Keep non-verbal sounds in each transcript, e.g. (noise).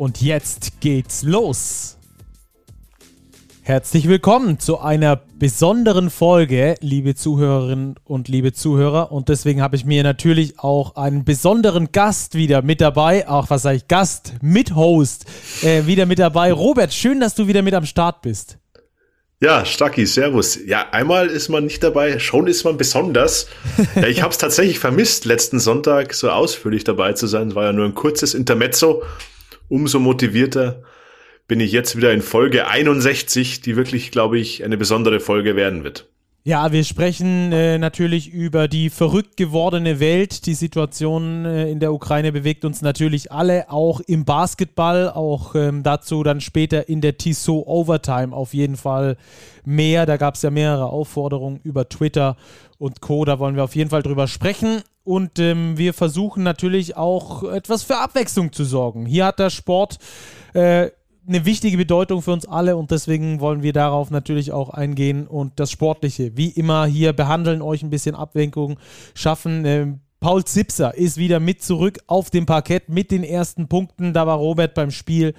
Und jetzt geht's los! Herzlich willkommen zu einer besonderen Folge, liebe Zuhörerinnen und liebe Zuhörer. Und deswegen habe ich mir natürlich auch einen besonderen Gast wieder mit dabei. Auch was sage ich, Gast, Mithost, äh, wieder mit dabei. Robert, schön, dass du wieder mit am Start bist. Ja, Stacki, Servus. Ja, einmal ist man nicht dabei, schon ist man besonders. ich habe es tatsächlich vermisst, letzten Sonntag so ausführlich dabei zu sein. Es war ja nur ein kurzes Intermezzo. Umso motivierter bin ich jetzt wieder in Folge 61, die wirklich, glaube ich, eine besondere Folge werden wird. Ja, wir sprechen äh, natürlich über die verrückt gewordene Welt. Die Situation äh, in der Ukraine bewegt uns natürlich alle, auch im Basketball, auch ähm, dazu dann später in der Tissot Overtime auf jeden Fall mehr. Da gab es ja mehrere Aufforderungen über Twitter und Co. Da wollen wir auf jeden Fall drüber sprechen. Und ähm, wir versuchen natürlich auch etwas für Abwechslung zu sorgen. Hier hat der Sport äh, eine wichtige Bedeutung für uns alle und deswegen wollen wir darauf natürlich auch eingehen und das Sportliche, wie immer, hier behandeln, euch ein bisschen Ablenkung schaffen. Ähm, Paul Zipser ist wieder mit zurück auf dem Parkett mit den ersten Punkten. Da war Robert beim Spiel,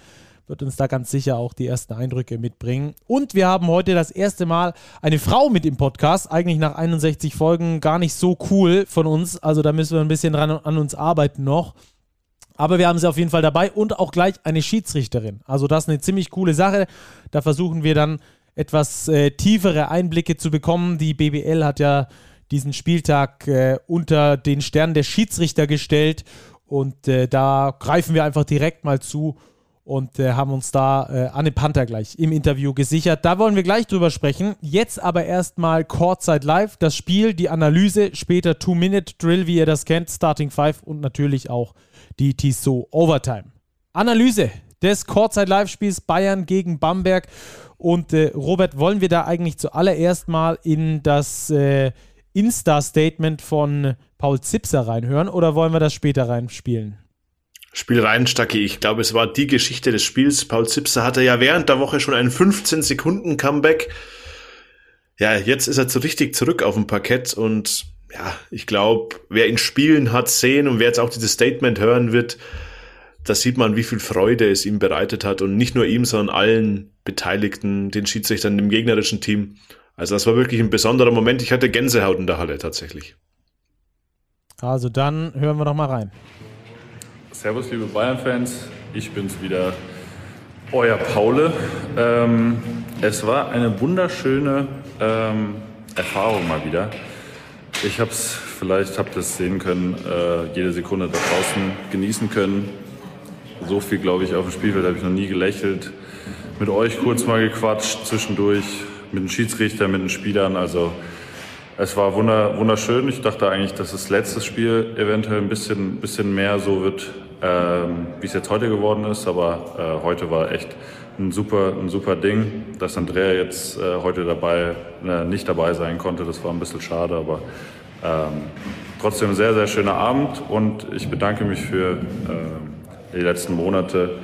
wird uns da ganz sicher auch die ersten Eindrücke mitbringen. Und wir haben heute das erste Mal eine Frau mit im Podcast. Eigentlich nach 61 Folgen gar nicht so cool von uns. Also da müssen wir ein bisschen dran an uns arbeiten noch. Aber wir haben sie auf jeden Fall dabei und auch gleich eine Schiedsrichterin. Also das ist eine ziemlich coole Sache. Da versuchen wir dann etwas äh, tiefere Einblicke zu bekommen. Die BBL hat ja diesen Spieltag äh, unter den Stern der Schiedsrichter gestellt und äh, da greifen wir einfach direkt mal zu und äh, haben uns da äh, Anne Panther gleich im Interview gesichert. Da wollen wir gleich drüber sprechen. Jetzt aber erstmal Courtside Live, das Spiel, die Analyse, später Two-Minute-Drill, wie ihr das kennt, Starting Five und natürlich auch die Tissot Overtime. Analyse des Courtside Live-Spiels Bayern gegen Bamberg. Und äh, Robert, wollen wir da eigentlich zuallererst mal in das äh, Insta-Statement von Paul Zipser reinhören oder wollen wir das später reinspielen? Spiel rein, Stacki. Ich glaube, es war die Geschichte des Spiels. Paul Zipser hatte ja während der Woche schon einen 15-Sekunden-Comeback. Ja, jetzt ist er so richtig zurück auf dem Parkett und ja, ich glaube, wer ihn spielen hat sehen und wer jetzt auch dieses Statement hören wird, da sieht man, wie viel Freude es ihm bereitet hat und nicht nur ihm, sondern allen Beteiligten, den Schiedsrichtern im gegnerischen Team. Also das war wirklich ein besonderer Moment. Ich hatte Gänsehaut in der Halle tatsächlich. Also dann hören wir noch mal rein. Servus, liebe Bayern-Fans. Ich bin's wieder, euer Paule. Ähm, es war eine wunderschöne ähm, Erfahrung mal wieder. Ich habe es, vielleicht habt ihr es sehen können, äh, jede Sekunde da draußen genießen können. So viel, glaube ich, auf dem Spielfeld habe ich noch nie gelächelt. Mit euch kurz mal gequatscht zwischendurch, mit dem Schiedsrichter, mit den Spielern. Also es war wunderschön. Ich dachte eigentlich, dass das letzte Spiel eventuell ein bisschen, bisschen mehr so wird, ähm, wie es jetzt heute geworden ist. Aber äh, heute war echt ein super, ein super Ding. Dass Andrea jetzt äh, heute dabei, äh, nicht dabei sein konnte, das war ein bisschen schade, aber ähm, trotzdem sehr, sehr schöner Abend und ich bedanke mich für äh, die letzten Monate.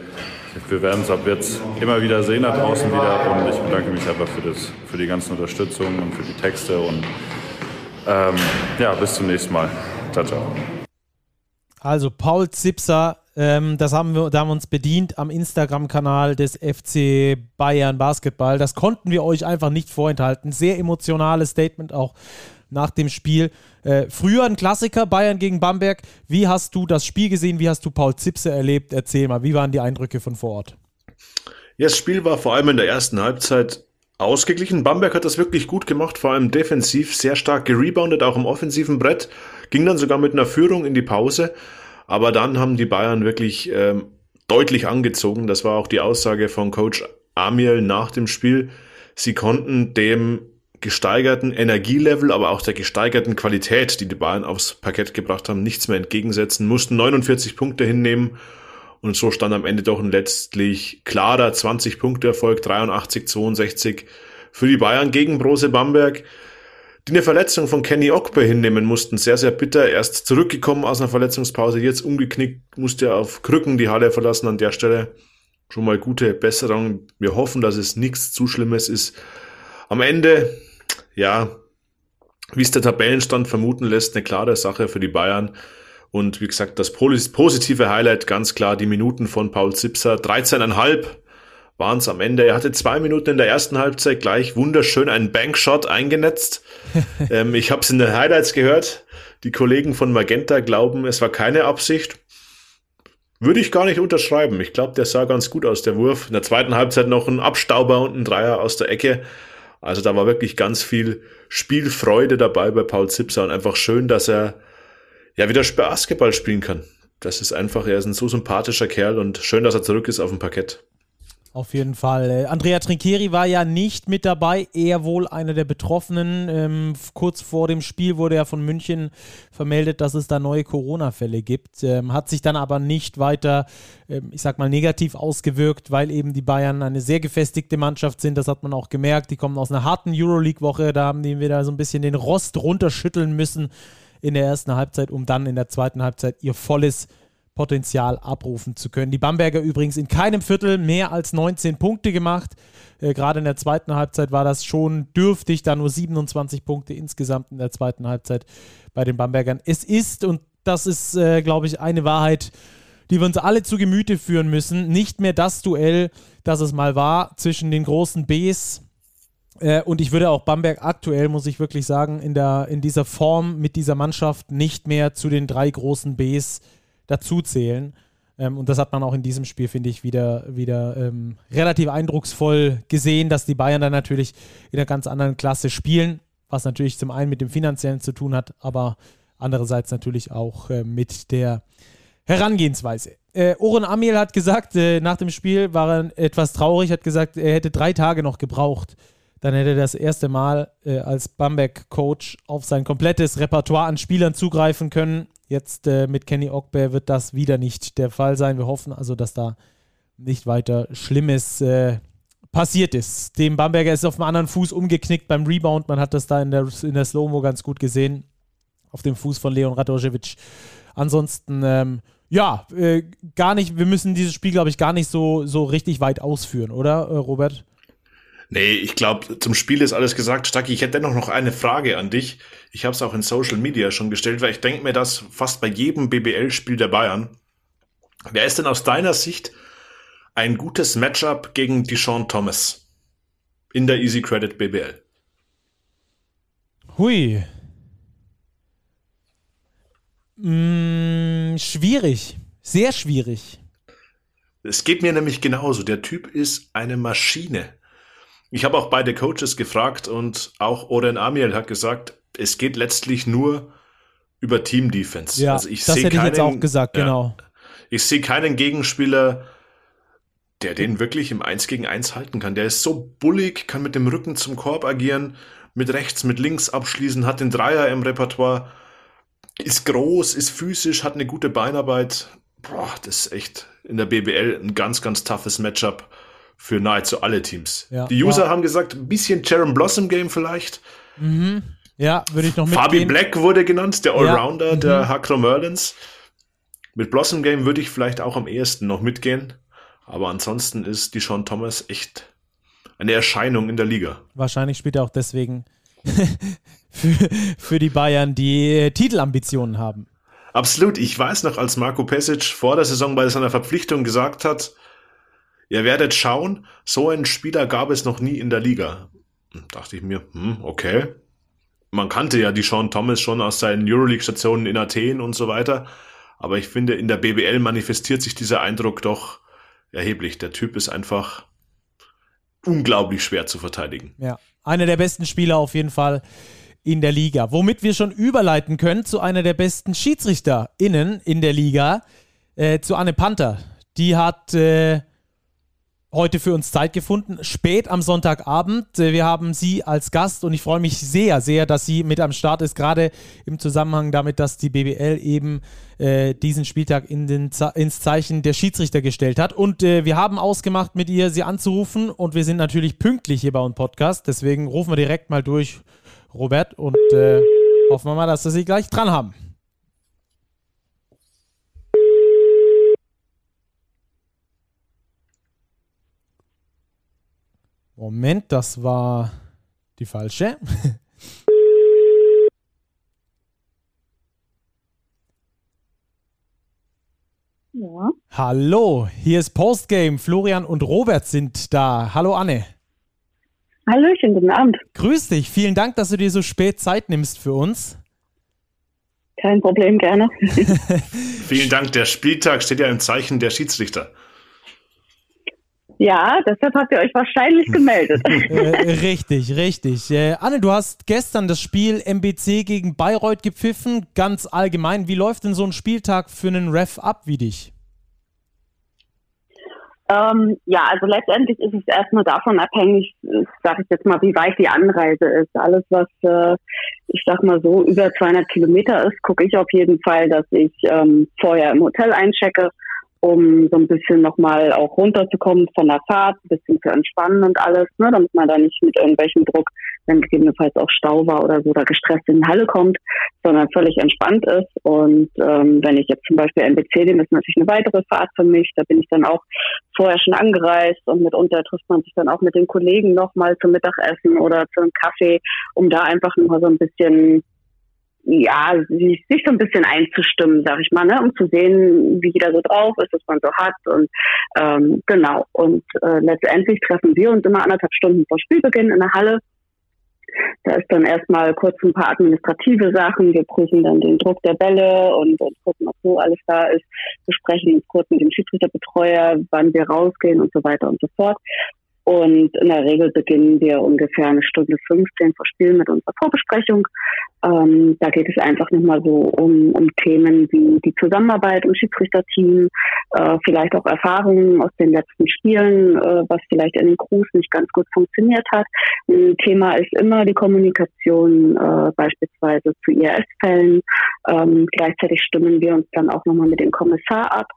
Wir werden es ab jetzt immer wieder sehen da draußen wieder und ich bedanke mich einfach für, das, für die ganzen Unterstützung und für die Texte und ähm, ja, bis zum nächsten Mal. Ciao, ciao. Also Paul Zipser ähm, das haben wir, da haben wir uns bedient am Instagram-Kanal des FC Bayern Basketball. Das konnten wir euch einfach nicht vorenthalten. Sehr emotionales Statement auch nach dem Spiel. Äh, früher ein Klassiker, Bayern gegen Bamberg. Wie hast du das Spiel gesehen? Wie hast du Paul Zipse erlebt? Erzähl mal, wie waren die Eindrücke von vor Ort? Ja, das Spiel war vor allem in der ersten Halbzeit ausgeglichen. Bamberg hat das wirklich gut gemacht, vor allem defensiv sehr stark gereboundet, auch im offensiven Brett. Ging dann sogar mit einer Führung in die Pause. Aber dann haben die Bayern wirklich ähm, deutlich angezogen. Das war auch die Aussage von Coach Amiel nach dem Spiel. Sie konnten dem gesteigerten Energielevel, aber auch der gesteigerten Qualität, die die Bayern aufs Parkett gebracht haben, nichts mehr entgegensetzen, mussten 49 Punkte hinnehmen Und so stand am Ende doch ein letztlich klarer 20-Punkte-Erfolg, 83-62 für die Bayern gegen Brose Bamberg, die eine Verletzung von Kenny Ogbe hinnehmen mussten. Sehr, sehr bitter. Erst zurückgekommen aus einer Verletzungspause, jetzt umgeknickt, musste auf Krücken die Halle verlassen an der Stelle. Schon mal gute Besserung. Wir hoffen, dass es nichts zu Schlimmes ist. Am Ende, ja, wie es der Tabellenstand vermuten lässt, eine klare Sache für die Bayern. Und wie gesagt, das positive Highlight ganz klar die Minuten von Paul Zipser. 13,5 waren es am Ende. Er hatte zwei Minuten in der ersten Halbzeit gleich wunderschön einen Bankshot eingenetzt. (laughs) ähm, ich habe es in den Highlights gehört. Die Kollegen von Magenta glauben, es war keine Absicht. Würde ich gar nicht unterschreiben. Ich glaube, der sah ganz gut aus, der Wurf. In der zweiten Halbzeit noch ein Abstauber und ein Dreier aus der Ecke. Also da war wirklich ganz viel Spielfreude dabei bei Paul Zipser und einfach schön, dass er ja wieder Basketball spielen kann. Das ist einfach, er ist ein so sympathischer Kerl und schön, dass er zurück ist auf dem Parkett. Auf jeden Fall. Äh, Andrea Trinchieri war ja nicht mit dabei, eher wohl einer der Betroffenen. Ähm, kurz vor dem Spiel wurde ja von München vermeldet, dass es da neue Corona-Fälle gibt. Ähm, hat sich dann aber nicht weiter, ähm, ich sag mal, negativ ausgewirkt, weil eben die Bayern eine sehr gefestigte Mannschaft sind. Das hat man auch gemerkt. Die kommen aus einer harten Euroleague-Woche. Da haben die wieder so ein bisschen den Rost runterschütteln müssen in der ersten Halbzeit, um dann in der zweiten Halbzeit ihr volles Potenzial abrufen zu können. Die Bamberger übrigens in keinem Viertel mehr als 19 Punkte gemacht. Äh, Gerade in der zweiten Halbzeit war das schon dürftig, da nur 27 Punkte insgesamt in der zweiten Halbzeit bei den Bambergern. Es ist, und das ist, äh, glaube ich, eine Wahrheit, die wir uns alle zu Gemüte führen müssen, nicht mehr das Duell, das es mal war zwischen den großen Bs äh, und ich würde auch Bamberg aktuell, muss ich wirklich sagen, in, der, in dieser Form mit dieser Mannschaft nicht mehr zu den drei großen Bs dazu zählen. Ähm, und das hat man auch in diesem Spiel, finde ich, wieder, wieder ähm, relativ eindrucksvoll gesehen, dass die Bayern dann natürlich in einer ganz anderen Klasse spielen, was natürlich zum einen mit dem Finanziellen zu tun hat, aber andererseits natürlich auch äh, mit der Herangehensweise. Äh, Oren Amiel hat gesagt, äh, nach dem Spiel war er etwas traurig, hat gesagt, er hätte drei Tage noch gebraucht, dann hätte er das erste Mal äh, als Bamberg-Coach auf sein komplettes Repertoire an Spielern zugreifen können. Jetzt äh, mit Kenny Ogbe wird das wieder nicht der Fall sein. Wir hoffen also, dass da nicht weiter Schlimmes äh, passiert ist. Dem Bamberger ist auf dem anderen Fuß umgeknickt beim Rebound. Man hat das da in der, in der Slow-Mo ganz gut gesehen. Auf dem Fuß von Leon Radojevic. Ansonsten, ähm, ja, äh, gar nicht, wir müssen dieses Spiel, glaube ich, gar nicht so, so richtig weit ausführen, oder, äh, Robert? Nee, ich glaube, zum Spiel ist alles gesagt. Stacki, ich hätte dennoch noch eine Frage an dich. Ich habe es auch in Social Media schon gestellt, weil ich denke mir das fast bei jedem BBL-Spiel der Bayern. Wer ist denn aus deiner Sicht ein gutes Matchup gegen Deshaun Thomas in der Easy Credit BBL? Hui. Hm, schwierig. Sehr schwierig. Es geht mir nämlich genauso. Der Typ ist eine Maschine. Ich habe auch beide Coaches gefragt und auch Oren Amiel hat gesagt, es geht letztlich nur über Team Defense. Ja, also ich das hätte keinen, ich jetzt auch gesagt, ja, genau. Ich sehe keinen Gegenspieler, der den wirklich im 1 gegen 1 halten kann. Der ist so bullig, kann mit dem Rücken zum Korb agieren, mit rechts, mit links abschließen, hat den Dreier im Repertoire, ist groß, ist physisch, hat eine gute Beinarbeit. Boah, das ist echt in der BBL ein ganz, ganz toughes Matchup für nahezu alle Teams. Ja, die User haben gesagt, ein bisschen Sharon Blossom Game vielleicht. Mhm. Ja, würde ich noch mitgehen. Fabi Black wurde genannt, der Allrounder ja. mhm. der Hakro Merlins. Mit Blossom Game würde ich vielleicht auch am ehesten noch mitgehen. Aber ansonsten ist die Sean Thomas echt eine Erscheinung in der Liga. Wahrscheinlich spielt er auch deswegen (laughs) für, für die Bayern, die Titelambitionen haben. Absolut. Ich weiß noch, als Marco Pesic vor der Saison bei seiner Verpflichtung gesagt hat, Ihr werdet schauen, so einen Spieler gab es noch nie in der Liga. dachte ich mir, hm, okay. Man kannte ja die Sean Thomas schon aus seinen Euroleague-Stationen in Athen und so weiter. Aber ich finde, in der BBL manifestiert sich dieser Eindruck doch erheblich. Der Typ ist einfach unglaublich schwer zu verteidigen. Ja, einer der besten Spieler auf jeden Fall in der Liga. Womit wir schon überleiten können zu einer der besten SchiedsrichterInnen in der Liga, äh, zu Anne Panther. Die hat äh, heute für uns Zeit gefunden, spät am Sonntagabend. Äh, wir haben sie als Gast und ich freue mich sehr, sehr, dass sie mit am Start ist, gerade im Zusammenhang damit, dass die BBL eben äh, diesen Spieltag in den, ins Zeichen der Schiedsrichter gestellt hat. Und äh, wir haben ausgemacht, mit ihr sie anzurufen und wir sind natürlich pünktlich hier bei uns Podcast. Deswegen rufen wir direkt mal durch, Robert, und äh, hoffen wir mal, dass wir sie gleich dran haben. Moment, das war die falsche. (laughs) Ja. Hallo, hier ist Postgame. Florian und Robert sind da. Hallo Anne. Hallöchen, guten Abend. Grüß dich. Vielen Dank, dass du dir so spät Zeit nimmst für uns. Kein Problem, gerne. (laughs) (laughs) Vielen Dank. Der Spieltag steht ja im Zeichen der Schiedsrichter. Ja, deshalb habt ihr euch wahrscheinlich gemeldet. (laughs) äh, richtig, richtig. Äh, Anne, du hast gestern das Spiel MBC gegen Bayreuth gepfiffen. Ganz allgemein, wie läuft denn so ein Spieltag für einen Ref ab wie dich? Ähm, ja, also letztendlich ist es erstmal davon abhängig, sage ich jetzt mal, wie weit die Anreise ist. Alles, was äh, ich sag mal so über 200 Kilometer ist, gucke ich auf jeden Fall, dass ich ähm, vorher im Hotel einchecke um so ein bisschen nochmal auch runterzukommen von der Fahrt, ein bisschen zu entspannen und alles, ne, damit man da nicht mit irgendwelchem Druck, wenn gegebenenfalls auch Stau war oder so, oder gestresst in die Halle kommt, sondern völlig entspannt ist. Und ähm, wenn ich jetzt zum Beispiel NBC nehme, ist natürlich eine weitere Fahrt für mich. Da bin ich dann auch vorher schon angereist und mitunter trifft man sich dann auch mit den Kollegen nochmal zum Mittagessen oder zu einem Kaffee, um da einfach nochmal so ein bisschen ja, sich, sich so ein bisschen einzustimmen, sag ich mal, ne, um zu sehen, wie jeder so drauf ist, was man so hat und ähm, genau. Und äh, letztendlich treffen wir uns immer anderthalb Stunden vor Spielbeginn in der Halle. Da ist dann erstmal kurz ein paar administrative Sachen. Wir prüfen dann den Druck der Bälle und, und gucken, ob so alles da ist. Wir sprechen kurz mit dem Schiedsrichterbetreuer, wann wir rausgehen und so weiter und so fort. Und in der Regel beginnen wir ungefähr eine Stunde 15 vor Spiel mit unserer Vorbesprechung. Ähm, da geht es einfach nochmal so um, um Themen wie die Zusammenarbeit im Schiedsrichterteam, äh, vielleicht auch Erfahrungen aus den letzten Spielen, äh, was vielleicht in den Crews nicht ganz gut funktioniert hat. Ein Thema ist immer die Kommunikation, äh, beispielsweise zu IRS-Fällen. Ähm, gleichzeitig stimmen wir uns dann auch nochmal mit dem Kommissar ab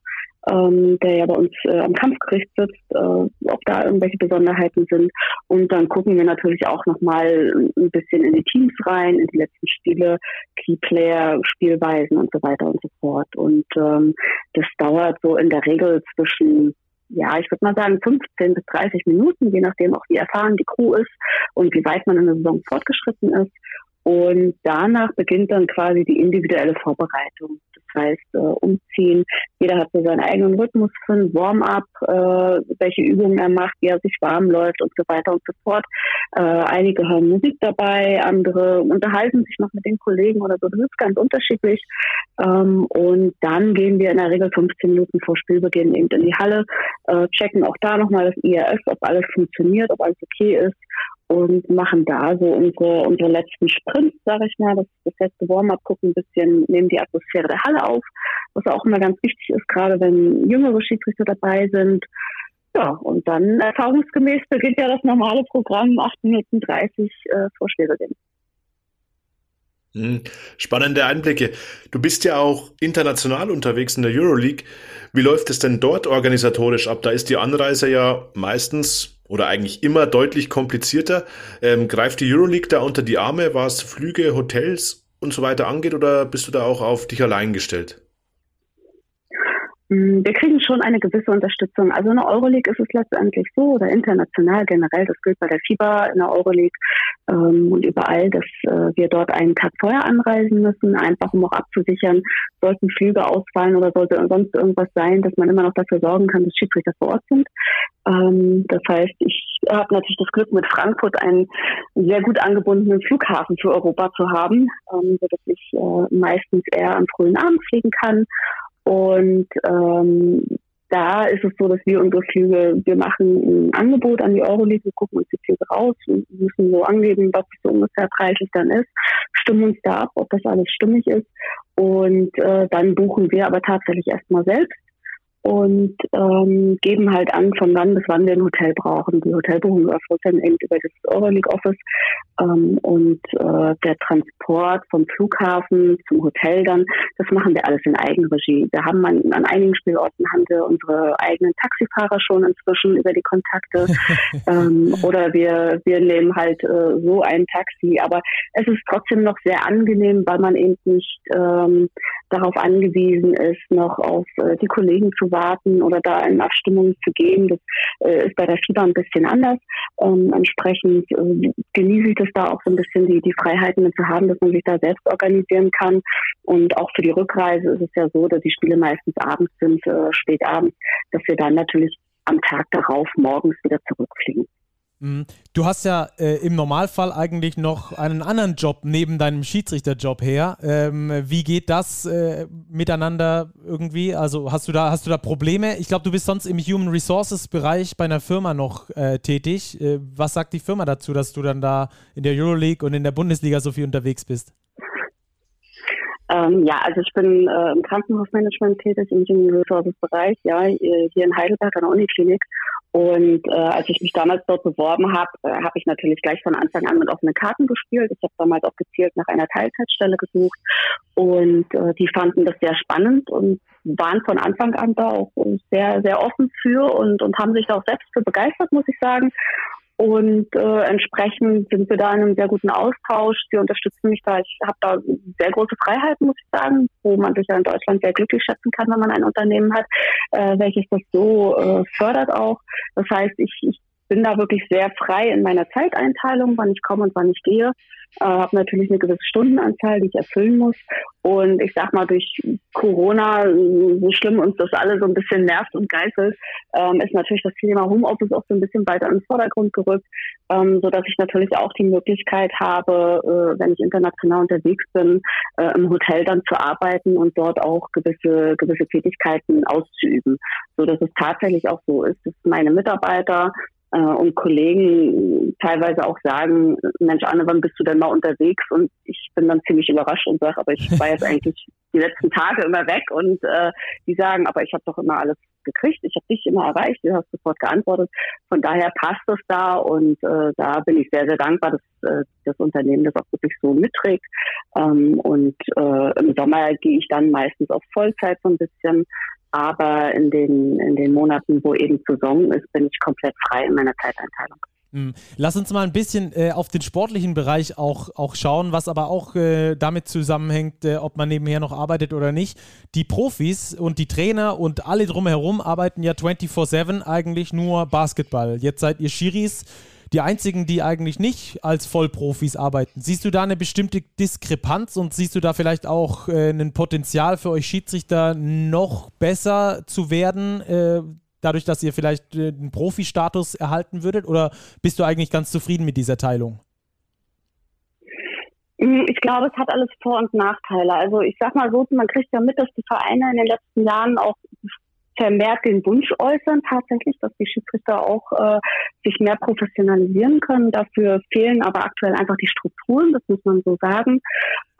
ähm, der ja bei uns äh, am Kampfgericht sitzt, äh, ob da irgendwelche Besonderheiten sind. Und dann gucken wir natürlich auch nochmal ein bisschen in die Teams rein, in die letzten Spiele, Keyplayer, Spielweisen und so weiter und so fort. Und ähm, das dauert so in der Regel zwischen ja, ich würde mal sagen 15 bis 30 Minuten, je nachdem auch wie erfahren die Crew ist und wie weit man in der Saison fortgeschritten ist. Und danach beginnt dann quasi die individuelle Vorbereitung. Das heißt, äh, umziehen. Jeder hat so seinen eigenen Rhythmus für ein Warm-up, äh, welche Übungen er macht, wie er sich warm läuft und so weiter und so fort. Äh, einige haben Musik dabei, andere unterhalten sich noch mit den Kollegen oder so. Das ist ganz unterschiedlich. Ähm, und dann gehen wir in der Regel 15 Minuten vor Spielbeginn eben in die Halle, äh, checken auch da nochmal das IRS, ob alles funktioniert, ob alles okay ist und machen da so unsere, unsere letzten Sprints, sage ich mal, das, das letzte Warm-up, gucken ein bisschen, nehmen die Atmosphäre der Halle auf, was auch immer ganz wichtig ist, gerade wenn jüngere Schiedsrichter dabei sind. Ja, und dann erfahrungsgemäß beginnt ja das normale Programm 8 Minuten 30 äh, vor Spielbeginn. Hm, spannende Einblicke. Du bist ja auch international unterwegs in der Euroleague. Wie läuft es denn dort organisatorisch ab? Da ist die Anreise ja meistens oder eigentlich immer deutlich komplizierter. Ähm, greift die Euroleague da unter die Arme, was Flüge, Hotels und so weiter angeht, oder bist du da auch auf dich allein gestellt? Mm, wir kriegen schon eine gewisse Unterstützung. Also in der Euroleague ist es letztendlich so oder international generell, das gilt bei der FIBA in der Euroleague ähm, und überall, dass äh, wir dort einen Tag vorher anreisen müssen, einfach um auch abzusichern, sollten Flüge ausfallen oder sollte sonst irgendwas sein, dass man immer noch dafür sorgen kann, dass Schiedsrichter vor Ort sind. Ähm, das heißt, ich habe natürlich das Glück, mit Frankfurt einen sehr gut angebundenen Flughafen für Europa zu haben, ähm, sodass ich äh, meistens eher am frühen Abend fliegen kann und ähm, da ist es so, dass wir unsere Flüge, wir machen ein Angebot an die Euroleague, wir gucken uns die Flüge raus und müssen so angeben, was so ungefähr preislich dann ist, stimmen uns da ab, ob das alles stimmig ist. Und äh, dann buchen wir aber tatsächlich erstmal selbst und ähm, geben halt an, von wann bis wann wir ein Hotel brauchen. Die Hotelbuchung erfolgt dann eben über das Overleague Office ähm, und äh, der Transport vom Flughafen zum Hotel dann, das machen wir alles in Eigenregie. Wir haben an, an einigen Spielorten haben wir unsere eigenen Taxifahrer schon inzwischen über die Kontakte (laughs) ähm, oder wir, wir nehmen halt äh, so ein Taxi, aber es ist trotzdem noch sehr angenehm, weil man eben nicht ähm, darauf angewiesen ist, noch auf äh, die Kollegen zu warten oder da in Abstimmung zu gehen. Das äh, ist bei der FIBA ein bisschen anders. Ähm, entsprechend äh, genieße ich das da auch so ein bisschen, die, die Freiheiten zu haben, dass man sich da selbst organisieren kann. Und auch für die Rückreise ist es ja so, dass die Spiele meistens abends sind, äh, spät abends, dass wir dann natürlich am Tag darauf morgens wieder zurückfliegen. Mhm. Du hast ja äh, im Normalfall eigentlich noch einen anderen Job neben deinem Schiedsrichterjob her. Ähm, wie geht das äh, miteinander irgendwie? Also hast du da hast du da Probleme? Ich glaube, du bist sonst im Human Resources Bereich bei einer Firma noch äh, tätig. Äh, was sagt die Firma dazu, dass du dann da in der Euroleague und in der Bundesliga so viel unterwegs bist? Ähm, ja, also ich bin äh, im Krankenhausmanagement tätig im Human Resources Bereich, ja, hier in Heidelberg an der Uniklinik und äh, als ich mich damals dort beworben habe, äh, habe ich natürlich gleich von Anfang an mit offenen Karten gespielt. Ich habe damals auch gezielt nach einer Teilzeitstelle gesucht und äh, die fanden das sehr spannend und waren von Anfang an da auch sehr, sehr offen für und, und haben sich da auch selbst für begeistert, muss ich sagen. Und äh, entsprechend sind wir da in einem sehr guten Austausch. Sie unterstützen mich da. Ich habe da sehr große Freiheiten, muss ich sagen, wo man sich ja in Deutschland sehr glücklich schätzen kann, wenn man ein Unternehmen hat, äh, welches das so äh, fördert auch. Das heißt, ich, ich bin da wirklich sehr frei in meiner Zeiteinteilung, wann ich komme und wann ich gehe. Äh, habe natürlich eine gewisse Stundenanzahl, die ich erfüllen muss. Und ich sag mal, durch Corona, so schlimm uns das alle so ein bisschen nervt und geißelt, ähm, ist natürlich das Thema Homeoffice auch so ein bisschen weiter in den Vordergrund gerückt, ähm, so dass ich natürlich auch die Möglichkeit habe, äh, wenn ich international unterwegs bin, äh, im Hotel dann zu arbeiten und dort auch gewisse gewisse Tätigkeiten auszuüben, so dass es tatsächlich auch so ist, dass meine Mitarbeiter äh, und Kollegen teilweise auch sagen, Mensch Anne, wann bist du denn mal unterwegs? Und ich bin dann ziemlich überrascht und sage, aber ich war jetzt (laughs) eigentlich die letzten Tage immer weg und äh, die sagen, aber ich habe doch immer alles gekriegt, ich habe dich immer erreicht, du hast sofort geantwortet. Von daher passt es da und äh, da bin ich sehr, sehr dankbar, dass äh, das Unternehmen das auch wirklich so mitträgt. Ähm, und äh, im Sommer gehe ich dann meistens auf Vollzeit so ein bisschen aber in den, in den Monaten, wo eben Saison ist, bin ich komplett frei in meiner Zeiteinteilung. Hm. Lass uns mal ein bisschen äh, auf den sportlichen Bereich auch, auch schauen, was aber auch äh, damit zusammenhängt, äh, ob man nebenher noch arbeitet oder nicht. Die Profis und die Trainer und alle drumherum arbeiten ja 24-7 eigentlich nur Basketball. Jetzt seid ihr Schiris die einzigen, die eigentlich nicht als Vollprofis arbeiten. Siehst du da eine bestimmte Diskrepanz und siehst du da vielleicht auch äh, ein Potenzial für euch Schiedsrichter noch besser zu werden, äh, dadurch, dass ihr vielleicht äh, einen Profi-Status erhalten würdet? Oder bist du eigentlich ganz zufrieden mit dieser Teilung? Hm, ich glaube, es hat alles Vor- und Nachteile. Also ich sag mal so, man kriegt ja mit, dass die Vereine in den letzten Jahren auch vermehrt den Wunsch äußern, tatsächlich, dass die Schiedsrichter auch äh, sich mehr professionalisieren können. Dafür fehlen aber aktuell einfach die Strukturen, das muss man so sagen.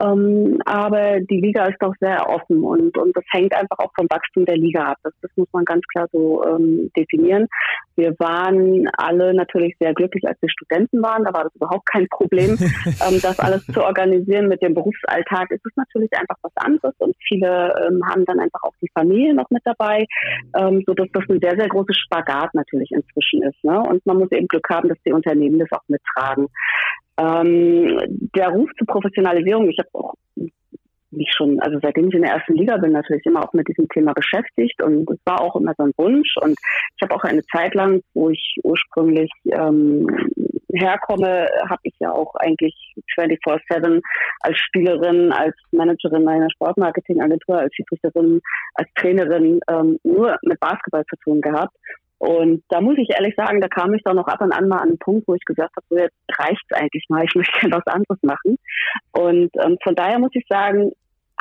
Ähm, aber die Liga ist doch sehr offen und, und das hängt einfach auch vom Wachstum der Liga ab. Das, das muss man ganz klar so ähm, definieren. Wir waren alle natürlich sehr glücklich, als wir Studenten waren. Da war das überhaupt kein Problem, (laughs) ähm, das alles zu organisieren. Mit dem Berufsalltag ist es natürlich einfach was anderes und viele ähm, haben dann einfach auch die Familie noch mit dabei, ähm, so dass das ein sehr, sehr großes Spagat natürlich inzwischen ist. Ne? Und man muss eben Glück haben, dass die Unternehmen das auch mittragen. Ähm, der Ruf zur Professionalisierung, ich habe auch mich schon, also seitdem ich in der ersten Liga bin, natürlich immer auch mit diesem Thema beschäftigt und es war auch immer so ein Wunsch und ich habe auch eine Zeit lang, wo ich ursprünglich ähm, herkomme, habe ich ja auch eigentlich 24-7 als Spielerin, als Managerin einer Sportmarketingagentur, als Schiedsrichterin, als Trainerin ähm, nur mit Basketball zu tun gehabt. Und da muss ich ehrlich sagen, da kam ich doch noch ab und an mal an einen Punkt, wo ich gesagt habe, so jetzt reicht's eigentlich mal, ich möchte (laughs) was anderes machen. Und ähm, von daher muss ich sagen,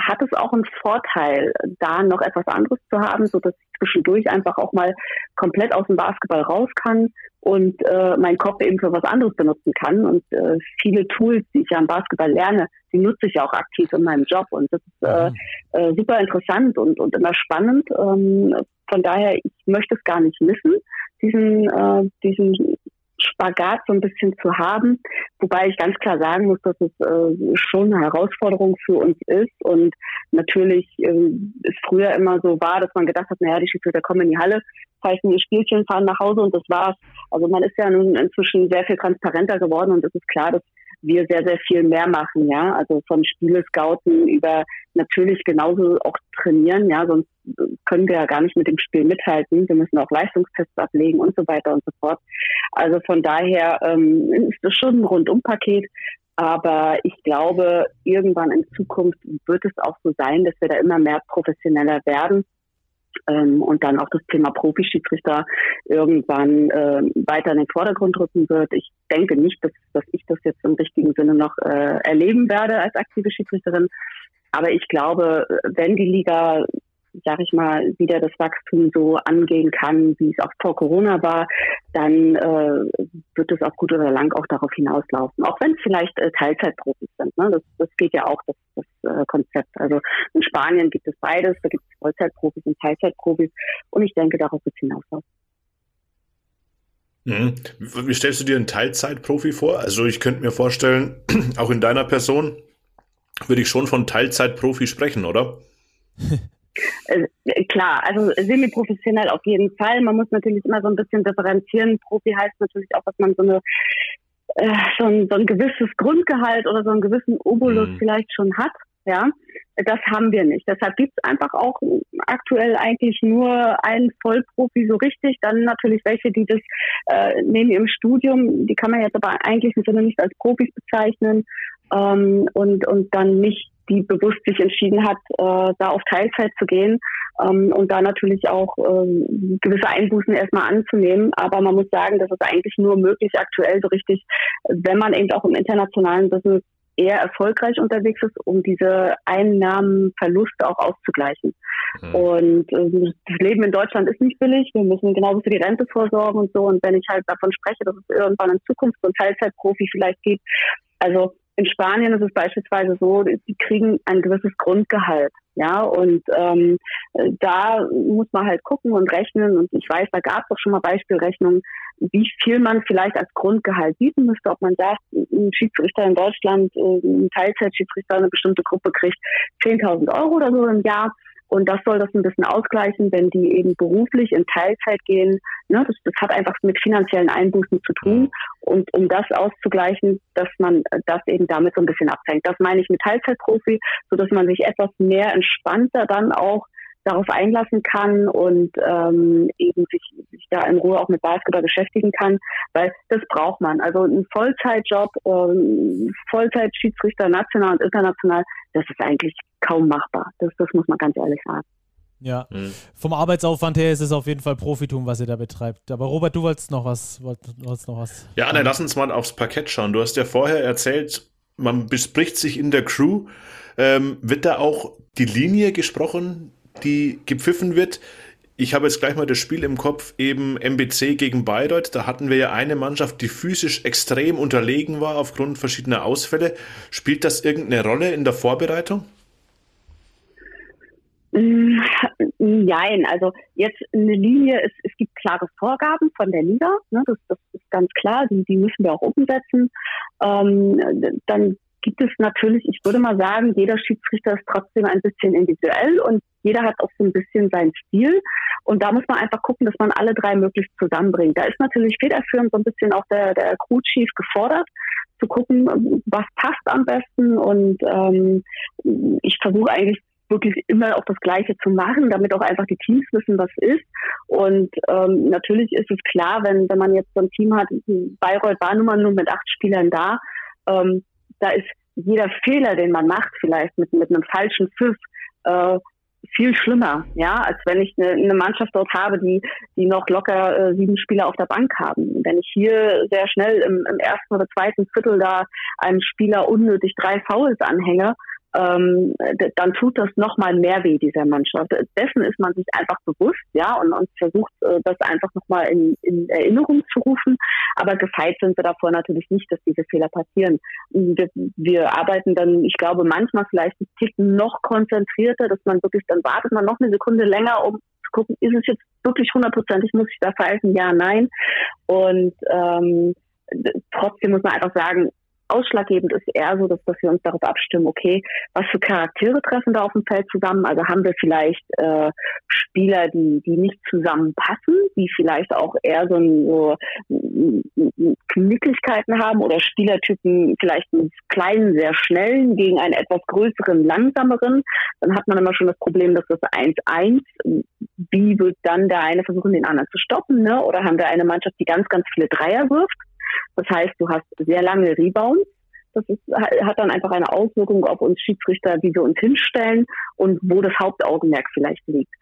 hat es auch einen Vorteil, da noch etwas anderes zu haben, so dass ich zwischendurch einfach auch mal komplett aus dem Basketball raus kann und äh, meinen Kopf eben für was anderes benutzen kann. Und äh, viele Tools, die ich ja im Basketball lerne, die nutze ich auch aktiv in meinem Job. Und das ist äh, mhm. äh, super interessant und, und immer spannend. Ähm, von daher, ich möchte es gar nicht missen, diesen, äh, diesen Spagat so ein bisschen zu haben. Wobei ich ganz klar sagen muss, dass es äh, schon eine Herausforderung für uns ist. Und natürlich äh, es früher immer so war, dass man gedacht hat, naja, die Schiedsrichter kommen in die Halle, pfeifen ihr Spielchen, fahren nach Hause und das war's. Also man ist ja nun inzwischen sehr viel transparenter geworden und es ist klar, dass wir sehr, sehr viel mehr machen, ja. Also von Spiele scouten über natürlich genauso auch trainieren, ja, sonst können wir ja gar nicht mit dem Spiel mithalten. Wir müssen auch Leistungstests ablegen und so weiter und so fort. Also von daher ähm, ist das schon ein Rundumpaket. Aber ich glaube, irgendwann in Zukunft wird es auch so sein, dass wir da immer mehr professioneller werden ähm, und dann auch das Thema Profischiedsrichter irgendwann äh, weiter in den Vordergrund rücken wird. Ich denke nicht, dass, dass ich das jetzt im richtigen Sinne noch äh, erleben werde als aktive Schiedsrichterin. Aber ich glaube, wenn die Liga sag ich mal, wieder das Wachstum so angehen kann, wie es auch vor Corona war, dann äh, wird es auf gut oder lang auch darauf hinauslaufen. Auch wenn es vielleicht äh, Teilzeitprofis sind. Ne? Das, das geht ja auch, das, das äh, Konzept. Also in Spanien gibt es beides, da gibt es Vollzeitprofis und Teilzeitprofis und ich denke, darauf wird es hinauslaufen. Mhm. Wie stellst du dir einen Teilzeitprofi vor? Also ich könnte mir vorstellen, (clears throat) auch in deiner Person würde ich schon von Teilzeitprofi sprechen, oder? (laughs) Äh, klar, also semi-professionell auf jeden Fall. Man muss natürlich immer so ein bisschen differenzieren. Profi heißt natürlich auch, dass man so eine äh, so, ein, so ein gewisses Grundgehalt oder so einen gewissen Obolus mhm. vielleicht schon hat. Ja, das haben wir nicht. Deshalb gibt es einfach auch aktuell eigentlich nur einen Vollprofi so richtig. Dann natürlich welche, die das äh, neben ihrem Studium, die kann man jetzt aber eigentlich im Sinne nicht als Profis bezeichnen ähm, und, und dann nicht die bewusst sich entschieden hat, äh, da auf Teilzeit zu gehen ähm, und da natürlich auch ähm, gewisse Einbußen erstmal anzunehmen. Aber man muss sagen, das ist eigentlich nur möglich aktuell so richtig, wenn man eben auch im internationalen Business eher erfolgreich unterwegs ist, um diese Einnahmenverluste auch auszugleichen. Mhm. Und äh, das Leben in Deutschland ist nicht billig. Wir müssen genauso für die Rente vorsorgen und so. Und wenn ich halt davon spreche, dass es irgendwann in Zukunft so ein Teilzeitprofi vielleicht gibt, also in Spanien ist es beispielsweise so, die kriegen ein gewisses Grundgehalt. Ja, und ähm, da muss man halt gucken und rechnen. Und ich weiß, da gab es doch schon mal Beispielrechnungen, wie viel man vielleicht als Grundgehalt bieten müsste, ob man sagt, ein Schiedsrichter in Deutschland, äh, ein Teilzeitschiedsrichter, eine bestimmte Gruppe kriegt 10.000 Euro oder so im Jahr. Und das soll das ein bisschen ausgleichen, wenn die eben beruflich in Teilzeit gehen. Ne, das, das hat einfach mit finanziellen Einbußen zu tun. Und um das auszugleichen, dass man das eben damit so ein bisschen abfängt. Das meine ich mit Teilzeitprofi, so dass man sich etwas mehr entspannter dann auch darauf einlassen kann und ähm, eben sich, sich da in Ruhe auch mit Basketball beschäftigen kann, weil das braucht man. Also ein Vollzeitjob, ähm, Vollzeitschiedsrichter national und international, das ist eigentlich kaum machbar. Das, das muss man ganz ehrlich sagen. Ja, mhm. vom Arbeitsaufwand her ist es auf jeden Fall Profitum, was ihr da betreibt. Aber Robert, du wolltest noch was, wolltest noch was. Ja, Anne, lass uns mal aufs Parkett schauen. Du hast ja vorher erzählt, man bespricht sich in der Crew. Ähm, wird da auch die Linie gesprochen, die gepfiffen wird? Ich habe jetzt gleich mal das Spiel im Kopf, eben MBC gegen Bayreuth. Da hatten wir ja eine Mannschaft, die physisch extrem unterlegen war aufgrund verschiedener Ausfälle. Spielt das irgendeine Rolle in der Vorbereitung? Nein, also jetzt eine Linie, es, es gibt klare Vorgaben von der Liga, ne, das, das ist ganz klar, die, die müssen wir auch umsetzen. Ähm, dann gibt es natürlich, ich würde mal sagen, jeder Schiedsrichter ist trotzdem ein bisschen individuell und jeder hat auch so ein bisschen seinen Stil. Und da muss man einfach gucken, dass man alle drei möglichst zusammenbringt. Da ist natürlich federführend so ein bisschen auch der, der Crew Chief gefordert, zu gucken, was passt am besten. Und ähm, ich versuche eigentlich wirklich immer auch das Gleiche zu machen, damit auch einfach die Teams wissen, was ist. Und ähm, natürlich ist es klar, wenn, wenn man jetzt so ein Team hat, Bayreuth war nun mal nur mit acht Spielern da, ähm, da ist jeder Fehler, den man macht, vielleicht mit, mit einem falschen Pfiff, äh, viel schlimmer, ja, als wenn ich eine, eine Mannschaft dort habe, die, die noch locker äh, sieben Spieler auf der Bank haben. Wenn ich hier sehr schnell im, im ersten oder zweiten Viertel da einem Spieler unnötig drei Fouls anhänge, ähm, dann tut das nochmal mehr weh dieser Mannschaft. Dessen ist man sich einfach bewusst, ja, und, und versucht äh, das einfach nochmal in, in Erinnerung zu rufen. Aber gefeit sind wir davor natürlich nicht, dass diese Fehler passieren. Wir, wir arbeiten dann, ich glaube, manchmal vielleicht ein Tick noch konzentrierter, dass man wirklich, dann wartet man noch eine Sekunde länger, um zu gucken, ist es jetzt wirklich hundertprozentig, muss ich da pfeifen? Ja, nein. Und ähm, trotzdem muss man einfach sagen, ausschlaggebend ist eher so, dass, dass wir uns darauf abstimmen, okay, was für Charaktere treffen da auf dem Feld zusammen? Also haben wir vielleicht äh, Spieler, die, die nicht zusammenpassen, die vielleicht auch eher so, so Knicklichkeiten haben oder Spielertypen vielleicht einen kleinen, sehr schnellen gegen einen etwas größeren, langsameren. Dann hat man immer schon das Problem, dass das 1-1, wie wird dann der eine versuchen, den anderen zu stoppen, ne? Oder haben wir eine Mannschaft, die ganz, ganz viele Dreier wirft? Das heißt, du hast sehr lange Rebounds. Das ist, hat dann einfach eine Auswirkung auf uns Schiedsrichter, wie wir uns hinstellen und wo das Hauptaugenmerk vielleicht liegt.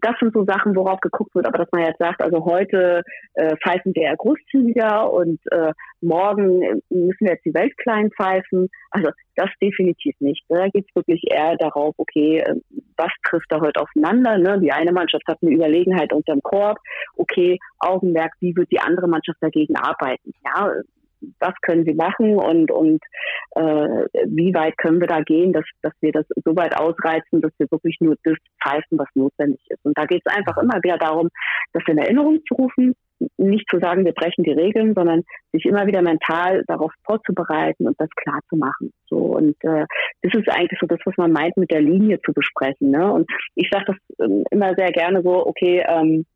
Das sind so Sachen, worauf geguckt wird, aber dass man jetzt sagt, also heute äh, pfeifen wir eher großzügiger und äh, morgen müssen wir jetzt die Welt klein pfeifen. Also das definitiv nicht. Da geht es wirklich eher darauf, okay, äh, was trifft da heute aufeinander? Ne? Die eine Mannschaft hat eine Überlegenheit unterm Korb. Okay, Augenmerk, wie wird die andere Mannschaft dagegen arbeiten? Ja, was können sie machen und, und äh, wie weit können wir da gehen, dass, dass wir das so weit ausreizen, dass wir wirklich nur das pfeifen, was notwendig ist. Und da geht es einfach immer wieder darum, das in Erinnerung zu rufen, nicht zu sagen, wir brechen die Regeln, sondern sich immer wieder mental darauf vorzubereiten und das klar zu machen. So und äh, das ist eigentlich so das, was man meint, mit der Linie zu besprechen. Ne? Und ich sage das äh, immer sehr gerne so, okay, ähm,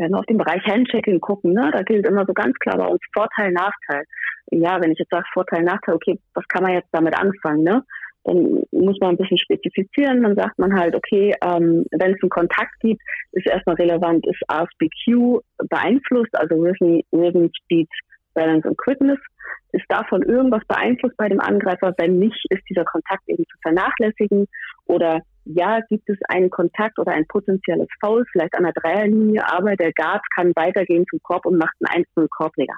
wenn wir auf den Bereich Handchecking gucken, ne, da gilt immer so ganz klar bei uns Vorteil, Nachteil. Ja, wenn ich jetzt sage Vorteil, Nachteil, okay, was kann man jetzt damit anfangen, ne? Dann muss man ein bisschen spezifizieren. Dann sagt man halt, okay, ähm, wenn es einen Kontakt gibt, ist erstmal relevant, ist RSBQ beeinflusst, also Rhythm, Rhythm Speed, Balance und Quickness. Ist davon irgendwas beeinflusst bei dem Angreifer? Wenn nicht, ist dieser Kontakt eben zu vernachlässigen. Oder ja, gibt es einen Kontakt oder ein potenzielles Foul, vielleicht an der Dreierlinie, aber der Guard kann weitergehen zum Korb und macht einen 1-0 Korbleger.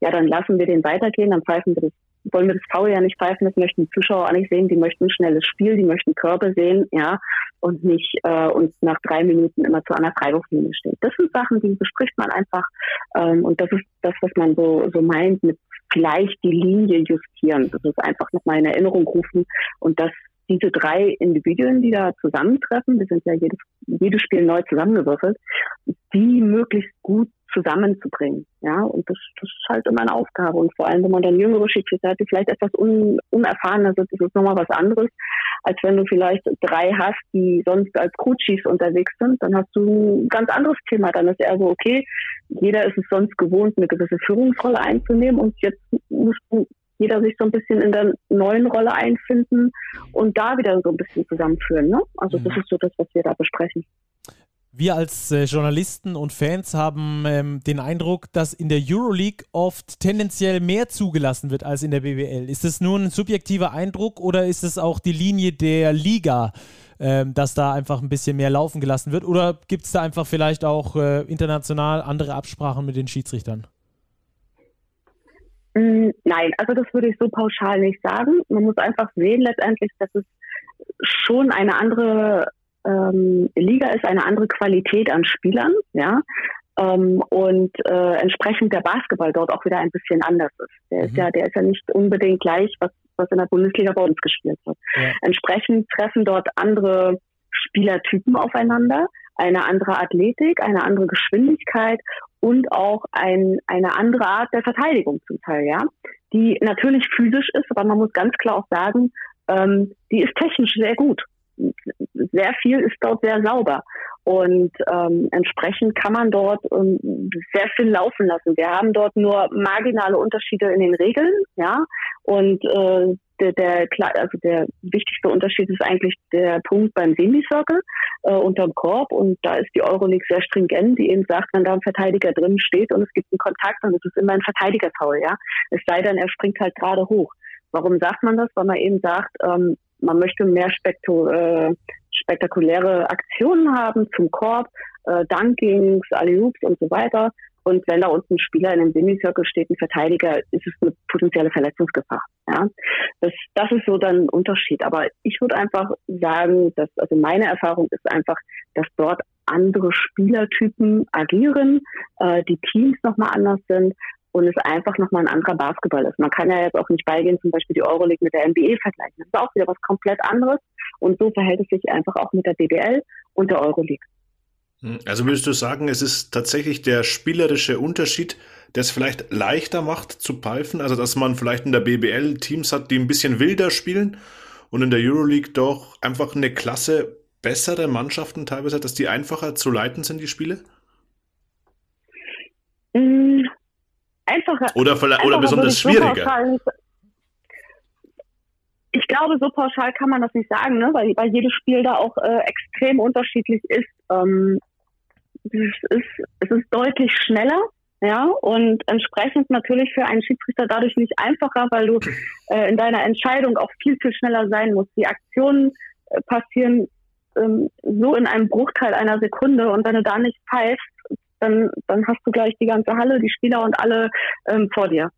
Ja, dann lassen wir den weitergehen, dann pfeifen wir das, wollen wir das Foul ja nicht pfeifen, das möchten die Zuschauer auch nicht sehen, die möchten ein schnelles Spiel, die möchten Körbe sehen, ja, und nicht äh, uns nach drei Minuten immer zu einer Freiwurflinie stehen. Das sind Sachen, die bespricht man einfach ähm, und das ist das, was man so, so meint mit vielleicht die Linie justieren. Das ist einfach nochmal in Erinnerung rufen und das diese drei Individuen, die da zusammentreffen, wir sind ja jedes, jedes Spiel neu zusammengewürfelt, die möglichst gut zusammenzubringen. Ja, und das, das ist halt immer eine Aufgabe. Und vor allem, wenn man dann jüngere Schiedsrichter hat, die vielleicht etwas un, unerfahrener sind, ist es nochmal was anderes, als wenn du vielleicht drei hast, die sonst als Coaches unterwegs sind, dann hast du ein ganz anderes Thema. Dann ist eher so, okay, jeder ist es sonst gewohnt, eine gewisse Führungsrolle einzunehmen und jetzt musst du jeder sich so ein bisschen in der neuen Rolle einfinden und da wieder so ein bisschen zusammenführen. Ne? Also mhm. das ist so das, was wir da besprechen. Wir als äh, Journalisten und Fans haben ähm, den Eindruck, dass in der Euroleague oft tendenziell mehr zugelassen wird als in der BWL. Ist es nur ein subjektiver Eindruck oder ist es auch die Linie der Liga, ähm, dass da einfach ein bisschen mehr laufen gelassen wird? Oder gibt es da einfach vielleicht auch äh, international andere Absprachen mit den Schiedsrichtern? Mm, nein, also das würde ich so pauschal nicht sagen. Man muss einfach sehen letztendlich, dass es schon eine andere ähm, Liga ist, eine andere Qualität an Spielern, ja. Ähm, und äh, entsprechend der Basketball dort auch wieder ein bisschen anders ist. Der mhm. ist ja, der ist ja nicht unbedingt gleich, was, was in der Bundesliga bei uns gespielt wird. Ja. Entsprechend treffen dort andere Spielertypen aufeinander, eine andere Athletik, eine andere Geschwindigkeit und auch ein, eine andere Art der Verteidigung zum Teil, ja, die natürlich physisch ist, aber man muss ganz klar auch sagen, ähm, die ist technisch sehr gut. Sehr viel ist dort sehr sauber. Und ähm, entsprechend kann man dort ähm, sehr viel laufen lassen. Wir haben dort nur marginale Unterschiede in den Regeln, ja. Und äh, der, der, also der wichtigste Unterschied ist eigentlich der Punkt beim Semicircle äh, unterm Korb und da ist die Euroleague sehr stringent, die eben sagt, wenn da ein Verteidiger drin steht und es gibt einen Kontakt, dann ist es immer ein Verteidigerfoul, ja. Es sei denn, er springt halt gerade hoch. Warum sagt man das? Weil man eben sagt, ähm, man möchte mehr spektu äh, spektakuläre Aktionen haben zum Korb, äh, Dunkings, Alley-Hoops und so weiter. Und wenn da unten ein Spieler in einem Semicircle steht, ein Verteidiger, ist es eine potenzielle Verletzungsgefahr. Ja, das, das ist so dann ein Unterschied. Aber ich würde einfach sagen, dass, also meine Erfahrung ist einfach, dass dort andere Spielertypen agieren, äh, die Teams nochmal anders sind und es einfach nochmal ein anderer Basketball ist. Man kann ja jetzt auch nicht beigehen, zum Beispiel die Euroleague mit der NBA vergleichen. Das ist auch wieder was komplett anderes. Und so verhält es sich einfach auch mit der BBL und der Euroleague. Hm, also würdest du sagen, es ist tatsächlich der spielerische Unterschied, der es vielleicht leichter macht zu pfeifen? Also dass man vielleicht in der BBL Teams hat, die ein bisschen wilder spielen und in der Euroleague doch einfach eine Klasse bessere Mannschaften teilweise hat, dass die einfacher zu leiten sind, die Spiele? Einfacher. Oder, oder einfacher besonders schwieriger. Ich glaube, so pauschal kann man das nicht sagen, ne? weil, weil jedes Spiel da auch äh, extrem unterschiedlich ist. Ähm, es, ist. Es ist deutlich schneller, ja, und entsprechend natürlich für einen Schiedsrichter dadurch nicht einfacher, weil du äh, in deiner Entscheidung auch viel, viel schneller sein musst. Die Aktionen äh, passieren ähm, so in einem Bruchteil einer Sekunde und wenn du da nicht pfeifst, dann, dann hast du gleich die ganze Halle, die Spieler und alle ähm, vor dir.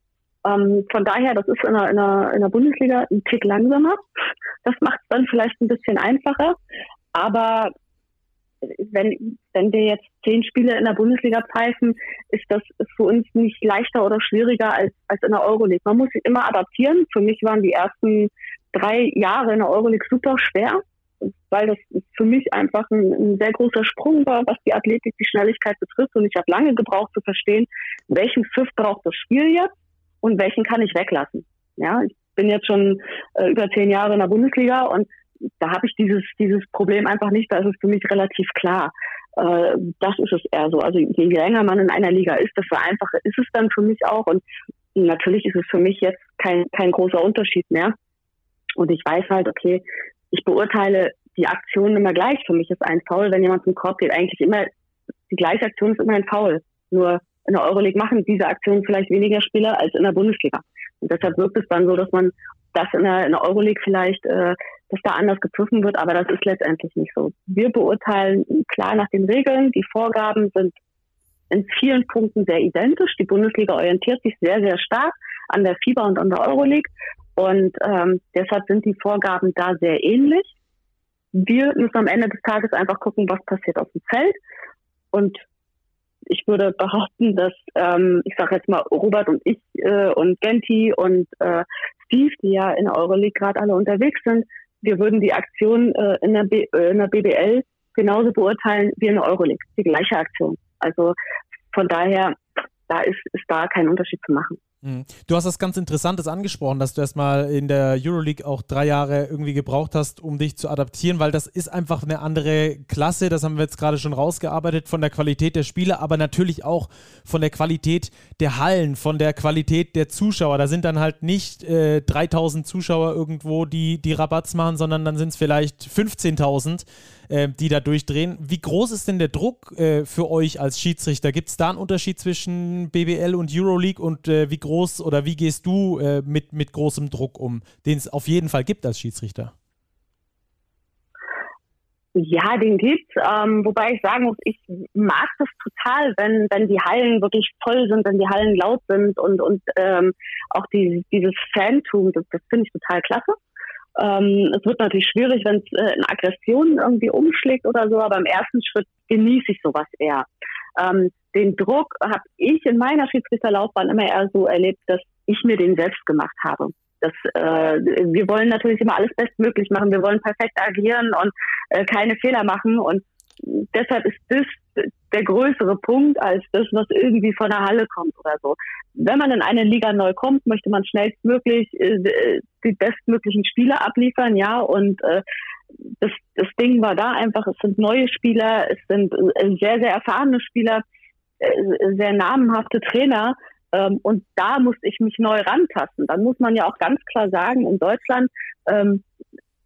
Ähm, von daher, das ist in der, in, der, in der Bundesliga ein Tick langsamer. Das macht es dann vielleicht ein bisschen einfacher. Aber wenn, wenn wir jetzt zehn Spiele in der Bundesliga pfeifen, ist das für uns nicht leichter oder schwieriger als, als in der Euroleague. Man muss sich immer adaptieren. Für mich waren die ersten drei Jahre in der Euroleague super schwer, weil das für mich einfach ein, ein sehr großer Sprung war, was die Athletik, die Schnelligkeit betrifft. Und ich habe lange gebraucht zu verstehen, welchen Pfiff braucht das Spiel jetzt und welchen kann ich weglassen. Ja, ich bin jetzt schon äh, über zehn Jahre in der Bundesliga und da habe ich dieses, dieses Problem einfach nicht, da ist es für mich relativ klar. Äh, das ist es eher so. Also je länger man in einer Liga ist, desto einfacher ist es dann für mich auch. Und natürlich ist es für mich jetzt kein, kein großer Unterschied mehr. Und ich weiß halt, okay, ich beurteile die Aktion immer gleich. Für mich ist ein Foul, wenn jemand zum Korb geht, eigentlich immer, die gleiche Aktion ist immer ein Foul. Nur in der Euroleague machen diese Aktionen vielleicht weniger Spieler als in der Bundesliga. Und deshalb wirkt es dann so, dass man das in der, in der Euroleague vielleicht, äh, dass da anders gepfiffen wird, aber das ist letztendlich nicht so. Wir beurteilen klar nach den Regeln. Die Vorgaben sind in vielen Punkten sehr identisch. Die Bundesliga orientiert sich sehr, sehr stark an der FIBA und an der Euroleague. Und ähm, deshalb sind die Vorgaben da sehr ähnlich. Wir müssen am Ende des Tages einfach gucken, was passiert auf dem Feld. Und ich würde behaupten, dass ähm, ich sage jetzt mal Robert und ich äh, und Genti und äh, Steve, die ja in der Euroleague gerade alle unterwegs sind, wir würden die Aktion äh, in, der B, äh, in der BBL genauso beurteilen wie in der Euroleague, die gleiche Aktion. Also von daher, da ist, ist da kein Unterschied zu machen. Mhm. Du hast was ganz Interessantes angesprochen, dass du erstmal in der Euroleague auch drei Jahre irgendwie gebraucht hast, um dich zu adaptieren, weil das ist einfach eine andere Klasse. Das haben wir jetzt gerade schon rausgearbeitet von der Qualität der Spieler, aber natürlich auch von der Qualität der Hallen, von der Qualität der Zuschauer. Da sind dann halt nicht äh, 3000 Zuschauer irgendwo, die die Rabatz machen, sondern dann sind es vielleicht 15.000 äh, die da durchdrehen. Wie groß ist denn der Druck äh, für euch als Schiedsrichter? Gibt es da einen Unterschied zwischen BBL und Euroleague und äh, wie groß oder wie gehst du äh, mit, mit großem Druck um, den es auf jeden Fall gibt als Schiedsrichter? Ja, den gibt's. Ähm, wobei ich sagen muss, ich mag das total, wenn wenn die Hallen wirklich voll sind, wenn die Hallen laut sind und und ähm, auch die, dieses Fantum, das, das finde ich total klasse. Ähm, es wird natürlich schwierig, wenn es äh, in Aggressionen irgendwie umschlägt oder so, aber im ersten Schritt genieße ich sowas eher. Ähm, den Druck habe ich in meiner Schiedsrichterlaufbahn immer eher so erlebt, dass ich mir den selbst gemacht habe. Das, äh, wir wollen natürlich immer alles bestmöglich machen. Wir wollen perfekt agieren und äh, keine Fehler machen. Und deshalb ist das der größere Punkt als das, was irgendwie von der Halle kommt oder so. Wenn man in eine Liga neu kommt, möchte man schnellstmöglich äh, die bestmöglichen Spieler abliefern, ja, und äh, das, das Ding war da einfach, es sind neue Spieler, es sind äh, sehr, sehr erfahrene Spieler, äh, sehr namenhafte Trainer, ähm, und da musste ich mich neu rantasten. Dann muss man ja auch ganz klar sagen, in Deutschland ähm,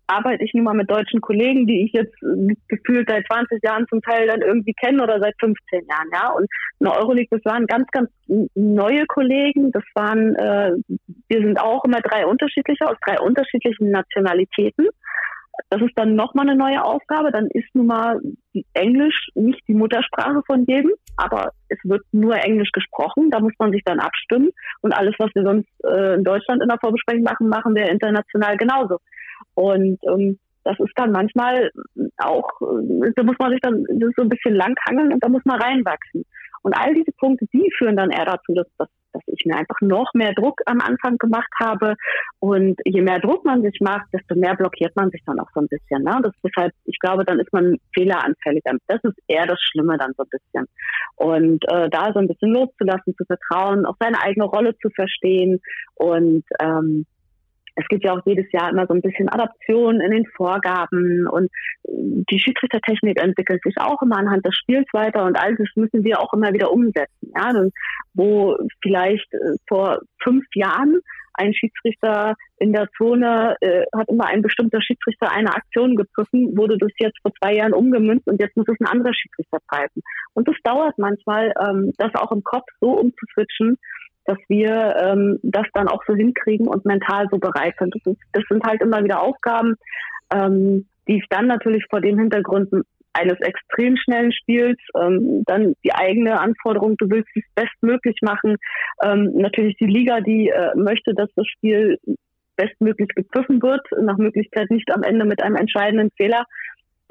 arbeite ich nun mal mit deutschen Kollegen, die ich jetzt äh, gefühlt seit 20 Jahren zum Teil dann irgendwie kenne oder seit 15 Jahren, ja. Und in der Euroleague, das waren ganz, ganz neue Kollegen. Das waren, äh, wir sind auch immer drei unterschiedliche aus drei unterschiedlichen Nationalitäten. Das ist dann nochmal eine neue Aufgabe. Dann ist nun mal Englisch nicht die Muttersprache von jedem, aber es wird nur Englisch gesprochen. Da muss man sich dann abstimmen. Und alles, was wir sonst äh, in Deutschland in der Vorbesprechung machen, machen wir international genauso. Und ähm, das ist dann manchmal auch, äh, da muss man sich dann so ein bisschen langhangeln und da muss man reinwachsen. Und all diese Punkte, die führen dann eher dazu, dass, dass, dass ich mir einfach noch mehr Druck am Anfang gemacht habe. Und je mehr Druck man sich macht, desto mehr blockiert man sich dann auch so ein bisschen. Ne? Das ist halt, ich glaube, dann ist man fehleranfälliger. Das ist eher das Schlimme dann so ein bisschen. Und äh, da so ein bisschen loszulassen, zu vertrauen, auch seine eigene Rolle zu verstehen und ähm, es gibt ja auch jedes Jahr immer so ein bisschen Adaption in den Vorgaben und die Schiedsrichtertechnik entwickelt sich auch immer anhand des Spiels weiter und all das müssen wir auch immer wieder umsetzen. Ja, und wo vielleicht äh, vor fünf Jahren ein Schiedsrichter in der Zone äh, hat immer ein bestimmter Schiedsrichter eine Aktion gepfiffen, wurde das jetzt vor zwei Jahren umgemünzt und jetzt muss es ein anderer Schiedsrichter pfeifen. Und das dauert manchmal, ähm, das auch im Kopf so umzuswitchen, dass wir ähm, das dann auch so hinkriegen und mental so bereit sind. Das, das sind halt immer wieder Aufgaben, ähm, die ich dann natürlich vor dem Hintergrund eines extrem schnellen Spiels, ähm, dann die eigene Anforderung, du willst es bestmöglich machen. Ähm, natürlich die Liga, die äh, möchte, dass das Spiel bestmöglich gepfiffen wird, nach Möglichkeit nicht am Ende mit einem entscheidenden Fehler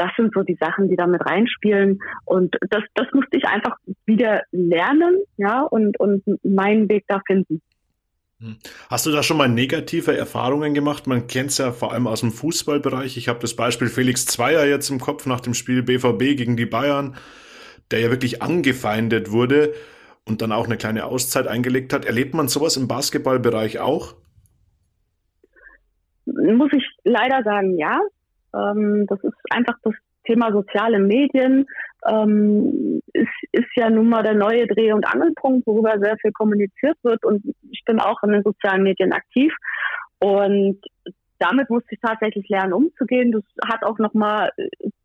das sind so die Sachen, die da mit reinspielen. Und das, das musste ich einfach wieder lernen, ja, und, und meinen Weg da finden. Hm. Hast du da schon mal negative Erfahrungen gemacht? Man kennt es ja vor allem aus dem Fußballbereich. Ich habe das Beispiel Felix Zweier jetzt im Kopf nach dem Spiel BVB gegen die Bayern, der ja wirklich angefeindet wurde und dann auch eine kleine Auszeit eingelegt hat. Erlebt man sowas im Basketballbereich auch? Muss ich leider sagen, ja. Ähm, das ist einfach das Thema soziale Medien. Ähm, ist, ist ja nun mal der neue Dreh- und Angelpunkt, worüber sehr viel kommuniziert wird. Und ich bin auch in den sozialen Medien aktiv. Und damit musste ich tatsächlich lernen, umzugehen. Das hat auch nochmal,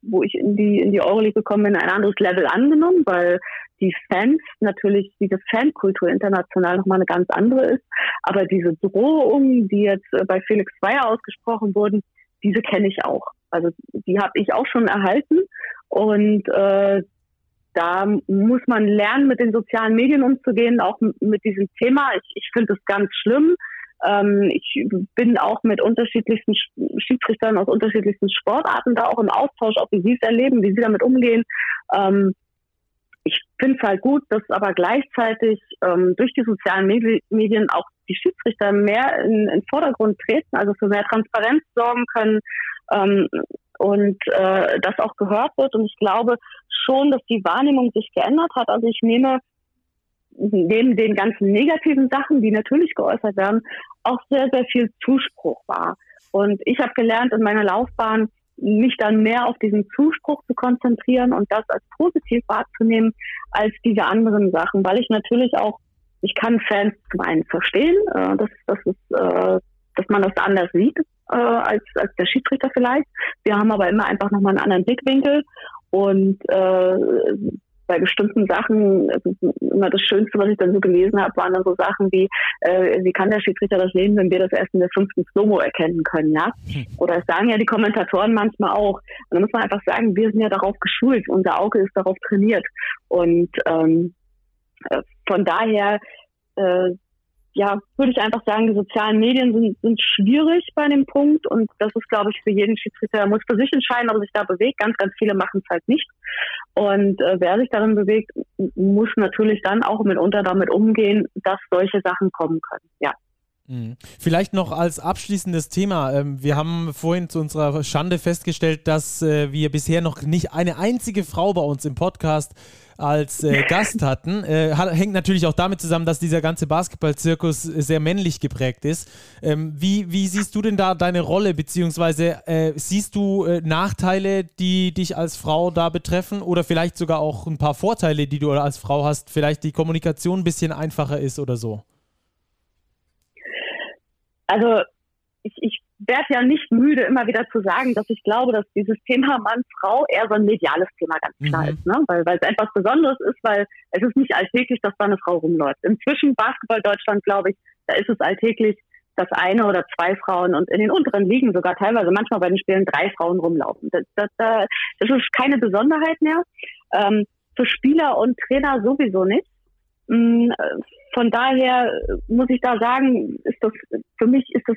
wo ich in die, in die Euroleague gekommen bin, ein anderes Level angenommen, weil die Fans natürlich, diese Fankultur international nochmal eine ganz andere ist. Aber diese Drohungen, die jetzt bei Felix Zweier ausgesprochen wurden, diese kenne ich auch. Also die habe ich auch schon erhalten und äh, da muss man lernen, mit den sozialen Medien umzugehen, auch mit diesem Thema. Ich, ich finde es ganz schlimm. Ähm, ich bin auch mit unterschiedlichsten Schiedsrichtern aus unterschiedlichsten Sportarten da auch im Austausch, auch wie sie es erleben, wie sie damit umgehen. Ähm, ich finde es halt gut, dass aber gleichzeitig ähm, durch die sozialen Medien auch die Schiedsrichter mehr in, in Vordergrund treten, also für mehr Transparenz sorgen können ähm, und äh, das auch gehört wird. Und ich glaube schon, dass die Wahrnehmung sich geändert hat. Also ich nehme neben den ganzen negativen Sachen, die natürlich geäußert werden, auch sehr, sehr viel Zuspruch wahr. Und ich habe gelernt in meiner Laufbahn, mich dann mehr auf diesen Zuspruch zu konzentrieren und das als positiv wahrzunehmen als diese anderen Sachen, weil ich natürlich auch, ich kann Fans zum einen verstehen, äh, dass, dass, es, äh, dass man das anders sieht äh, als, als der Schiedsrichter vielleicht. Wir haben aber immer einfach nochmal einen anderen Blickwinkel und äh, bei bestimmten Sachen, immer das Schönste, was ich dann so gelesen habe, waren dann so Sachen wie, äh, wie kann der Schiedsrichter das sehen, wenn wir das erst in der fünften Slow-Mo erkennen können, ja? Hm. Oder es sagen ja die Kommentatoren manchmal auch. Und da muss man einfach sagen, wir sind ja darauf geschult, unser Auge ist darauf trainiert. Und ähm, äh, von daher äh, ja, würde ich einfach sagen, die sozialen Medien sind, sind schwierig bei dem Punkt und das ist, glaube ich, für jeden Schiedsrichter, er muss für sich entscheiden, ob er sich da bewegt. Ganz, ganz viele machen es halt nicht. Und äh, wer sich darin bewegt, muss natürlich dann auch mitunter damit umgehen, dass solche Sachen kommen können. Ja. Mhm. Vielleicht noch als abschließendes Thema. Ähm, wir haben vorhin zu unserer Schande festgestellt, dass äh, wir bisher noch nicht eine einzige Frau bei uns im Podcast als äh, (laughs) Gast hatten. Äh, hängt natürlich auch damit zusammen, dass dieser ganze Basketball-Zirkus sehr männlich geprägt ist. Ähm, wie, wie siehst du denn da deine Rolle, beziehungsweise äh, siehst du Nachteile, die dich als Frau da betreffen oder vielleicht sogar auch ein paar Vorteile, die du als Frau hast, vielleicht die Kommunikation ein bisschen einfacher ist oder so? Also ich, ich werde ja nicht müde, immer wieder zu sagen, dass ich glaube, dass dieses Thema Mann-Frau eher so ein mediales Thema ganz klar mhm. ist, ne? weil, weil es etwas Besonderes ist, weil es ist nicht alltäglich, dass da eine Frau rumläuft. Inzwischen Basketball Deutschland, glaube ich, da ist es alltäglich, dass eine oder zwei Frauen und in den unteren Ligen sogar teilweise manchmal bei den Spielen drei Frauen rumlaufen. Das, das, das ist keine Besonderheit mehr. Ähm, für Spieler und Trainer sowieso nicht. Mm, von daher muss ich da sagen, ist das für mich ist das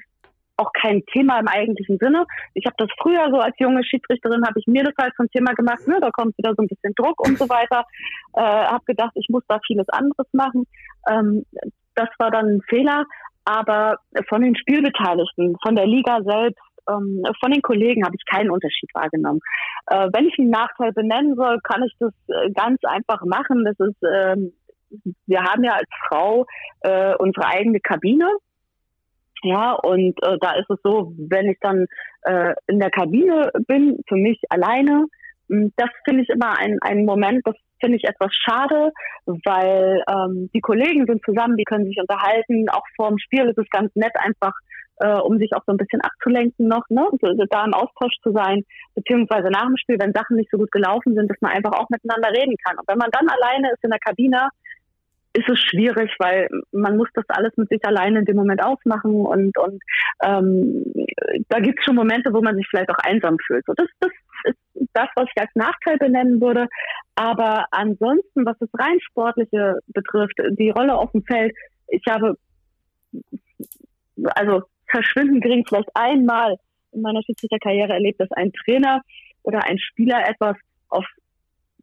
auch kein Thema im eigentlichen Sinne. Ich habe das früher so als junge Schiedsrichterin, habe ich mir das halt zum Thema gemacht, ne, da kommt wieder so ein bisschen Druck und so weiter. Äh, habe gedacht, ich muss da vieles anderes machen. Ähm, das war dann ein Fehler, aber von den Spielbeteiligten, von der Liga selbst, ähm, von den Kollegen habe ich keinen Unterschied wahrgenommen. Äh, wenn ich einen Nachteil benennen soll, kann ich das äh, ganz einfach machen. Das ist, ähm, wir haben ja als Frau äh, unsere eigene Kabine. Ja, und äh, da ist es so, wenn ich dann äh, in der Kabine bin, für mich alleine, hm, das finde ich immer ein, ein Moment, das finde ich etwas schade, weil ähm, die Kollegen sind zusammen, die können sich unterhalten, auch vor dem Spiel ist es ganz nett, einfach äh, um sich auch so ein bisschen abzulenken noch, ne, und, so, da im Austausch zu sein, beziehungsweise nach dem Spiel, wenn Sachen nicht so gut gelaufen sind, dass man einfach auch miteinander reden kann. Und wenn man dann alleine ist in der Kabine, ist es schwierig, weil man muss das alles mit sich alleine in dem Moment ausmachen und, und ähm, da gibt es schon Momente, wo man sich vielleicht auch einsam fühlt. So, das, das ist das, was ich als Nachteil benennen würde. Aber ansonsten, was das rein Sportliche betrifft, die Rolle auf dem Feld, ich habe also verschwinden gering vielleicht einmal in meiner Schiedsrichterkarriere erlebt, dass ein Trainer oder ein Spieler etwas auf